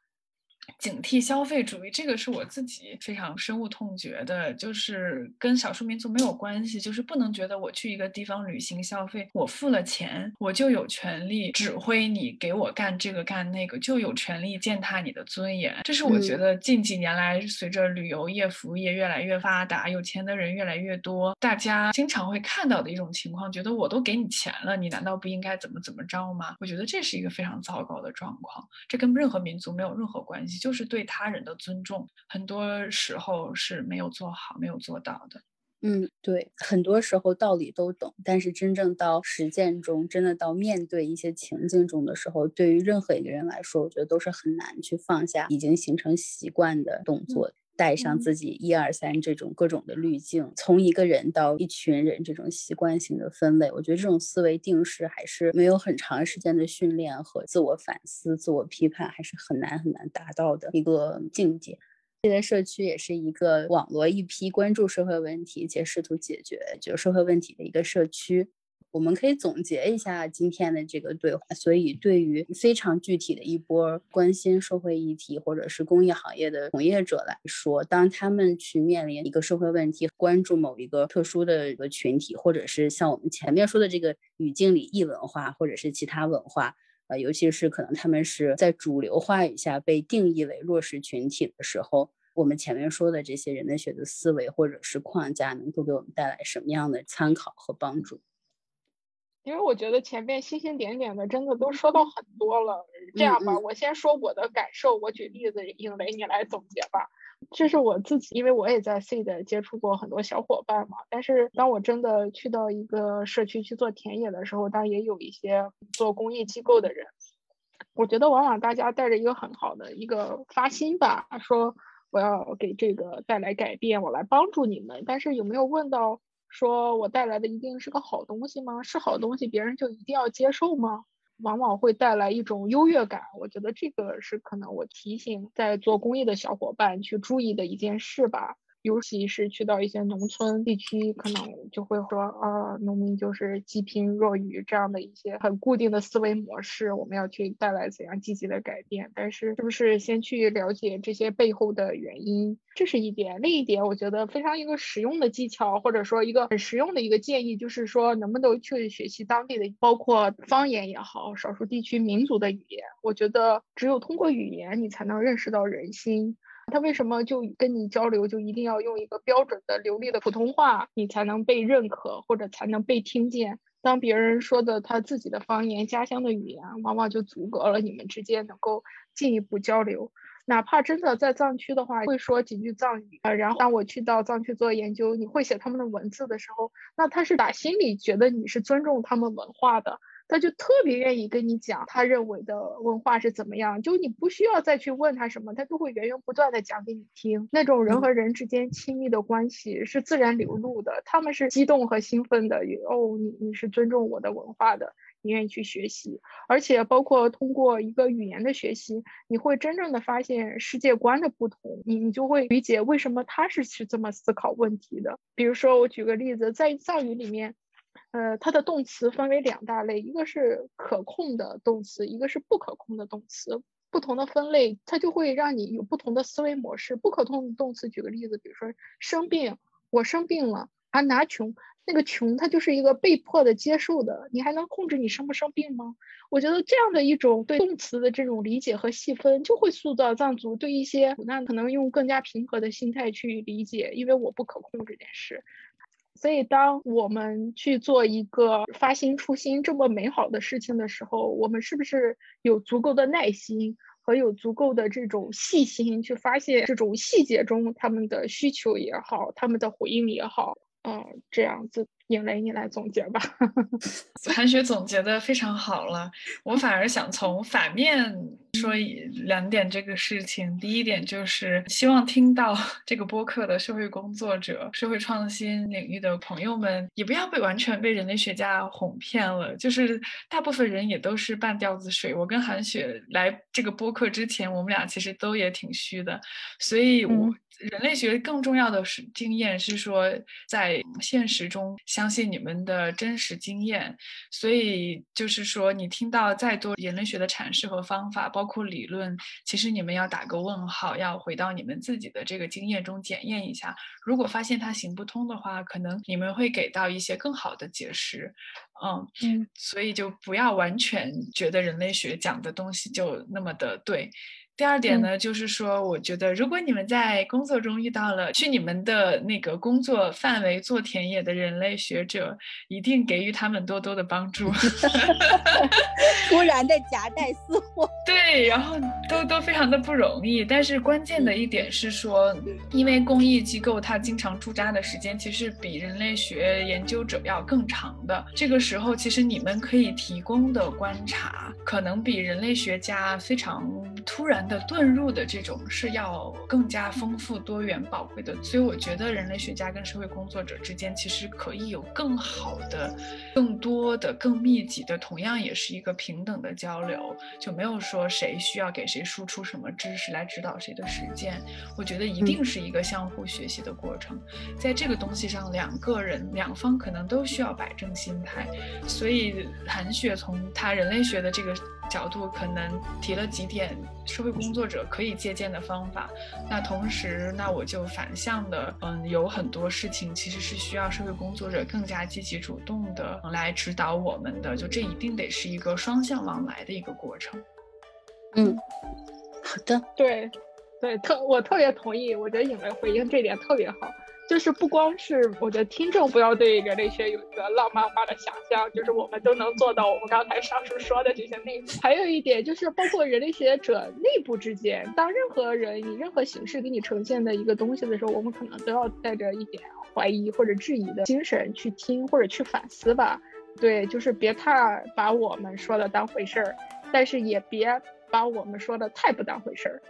警惕消费主义，这个是我自己非常深恶痛绝的，就是跟少数民族没有关系，就是不能觉得我去一个地方旅行消费，我付了钱，我就有权利指挥你给我干这个干那个，就有权利践踏你的尊严。这是我觉得近几年来随着旅游业、服务业越来越发达，有钱的人越来越多，大家经常会看到的一种情况，觉得我都给你钱了，你难道不应该怎么怎么着吗？我觉得这是一个非常糟糕的状况，这跟任何民族没有任何关系。就是对他人的尊重，很多时候是没有做好、没有做到的。嗯，对，很多时候道理都懂，但是真正到实践中，真的到面对一些情境中的时候，对于任何一个人来说，我觉得都是很难去放下已经形成习惯的动作。带上自己一二三这种各种的滤镜，从一个人到一群人这种习惯性的分类，我觉得这种思维定式还是没有很长时间的训练和自我反思、自我批判，还是很难很难达到的一个境界。现在社区也是一个网罗一批关注社会问题且试图解决就社会问题的一个社区。我们可以总结一下今天的这个对话。所以，对于非常具体的一波关心社会议题或者是公益行业的从业者来说，当他们去面临一个社会问题，关注某一个特殊的一个群体，或者是像我们前面说的这个语境里异文化或者是其他文化，呃，尤其是可能他们是在主流话语下被定义为弱势群体的时候，我们前面说的这些人类学的思维或者是框架，能够给我们带来什么样的参考和帮助？因为我觉得前面星星点点的真的都说到很多了，这样吧，我先说我的感受，我举例子，应雷你来总结吧。这是我自己，因为我也在 C 的接触过很多小伙伴嘛。但是当我真的去到一个社区去做田野的时候，当然也有一些做公益机构的人，我觉得往往大家带着一个很好的一个发心吧，说我要给这个带来改变，我来帮助你们。但是有没有问到？说我带来的一定是个好东西吗？是好东西，别人就一定要接受吗？往往会带来一种优越感。我觉得这个是可能我提醒在做公益的小伙伴去注意的一件事吧。尤其是去到一些农村地区，可能就会说啊，农民就是积贫弱愚这样的一些很固定的思维模式，我们要去带来怎样积极的改变？但是，是不是先去了解这些背后的原因？这是一点。另一点，我觉得非常一个实用的技巧，或者说一个很实用的一个建议，就是说，能不能去学习当地的，包括方言也好，少数地区民族的语言？我觉得，只有通过语言，你才能认识到人心。他为什么就跟你交流就一定要用一个标准的流利的普通话，你才能被认可或者才能被听见？当别人说的他自己的方言、家乡的语言，往往就阻隔了你们之间能够进一步交流。哪怕真的在藏区的话，会说几句藏语，呃，然后当我去到藏区做研究，你会写他们的文字的时候，那他是打心里觉得你是尊重他们文化的。他就特别愿意跟你讲他认为的文化是怎么样，就你不需要再去问他什么，他都会源源不断的讲给你听。那种人和人之间亲密的关系是自然流露的，他们是激动和兴奋的。哦，你你是尊重我的文化的，你愿意去学习，而且包括通过一个语言的学习，你会真正的发现世界观的不同，你你就会理解为什么他是去这么思考问题的。比如说，我举个例子，在藏语里面。呃，它的动词分为两大类，一个是可控的动词，一个是不可控的动词。不同的分类，它就会让你有不同的思维模式。不可控的动词，举个例子，比如说生病，我生病了，还拿穷，那个穷它就是一个被迫的接受的，你还能控制你生不生病吗？我觉得这样的一种对动词的这种理解和细分，就会塑造藏族对一些苦难可能用更加平和的心态去理解，因为我不可控这件事。所以，当我们去做一个发心初心这么美好的事情的时候，我们是不是有足够的耐心和有足够的这种细心去发现这种细节中他们的需求也好，他们的回应也好，嗯，这样子。引雷，你来总结吧。韩雪总结的非常好了，我反而想从反面说两点这个事情。第一点就是希望听到 这个播客的社会工作者、社会创新领域的朋友们，也不要被完全被人类学家哄骗了。就是大部分人也都是半吊子水。我跟韩雪来这个播客之前，我们俩其实都也挺虚的，所以我。人类学更重要的是经验，是说在现实中相信你们的真实经验。所以就是说，你听到再多人类学的阐释和方法，包括理论，其实你们要打个问号，要回到你们自己的这个经验中检验一下。如果发现它行不通的话，可能你们会给到一些更好的解释。嗯嗯，所以就不要完全觉得人类学讲的东西就那么的对。第二点呢，就是说，我觉得如果你们在工作中遇到了去你们的那个工作范围做田野的人类学者，一定给予他们多多的帮助。突然的夹带私货，对，然后都都非常的不容易。但是关键的一点是说，因为公益机构它经常驻扎的时间其实比人类学研究者要更长的。这个时候，其实你们可以提供的观察，可能比人类学家非常突然。的遁入的这种是要更加丰富、多元、宝贵的，所以我觉得人类学家跟社会工作者之间其实可以有更好的、更多的、更密集的，同样也是一个平等的交流，就没有说谁需要给谁输出什么知识来指导谁的实践。我觉得一定是一个相互学习的过程，在这个东西上，两个人两方可能都需要摆正心态。所以韩雪从他人类学的这个。角度可能提了几点社会工作者可以借鉴的方法，那同时，那我就反向的，嗯，有很多事情其实是需要社会工作者更加积极主动的来指导我们的，就这一定得是一个双向往来的一个过程。嗯，好的，对，对，特我特别同意，我觉得影雷回应这点特别好。就是不光是我觉得听众不要对人类学有一个浪漫化的想象，就是我们都能做到我们刚才上述说的这些内容。还有一点就是，包括人类学者内部之间，当任何人以任何形式给你呈现的一个东西的时候，我们可能都要带着一点怀疑或者质疑的精神去听或者去反思吧。对，就是别太把我们说的当回事儿，但是也别把我们说的太不当回事儿。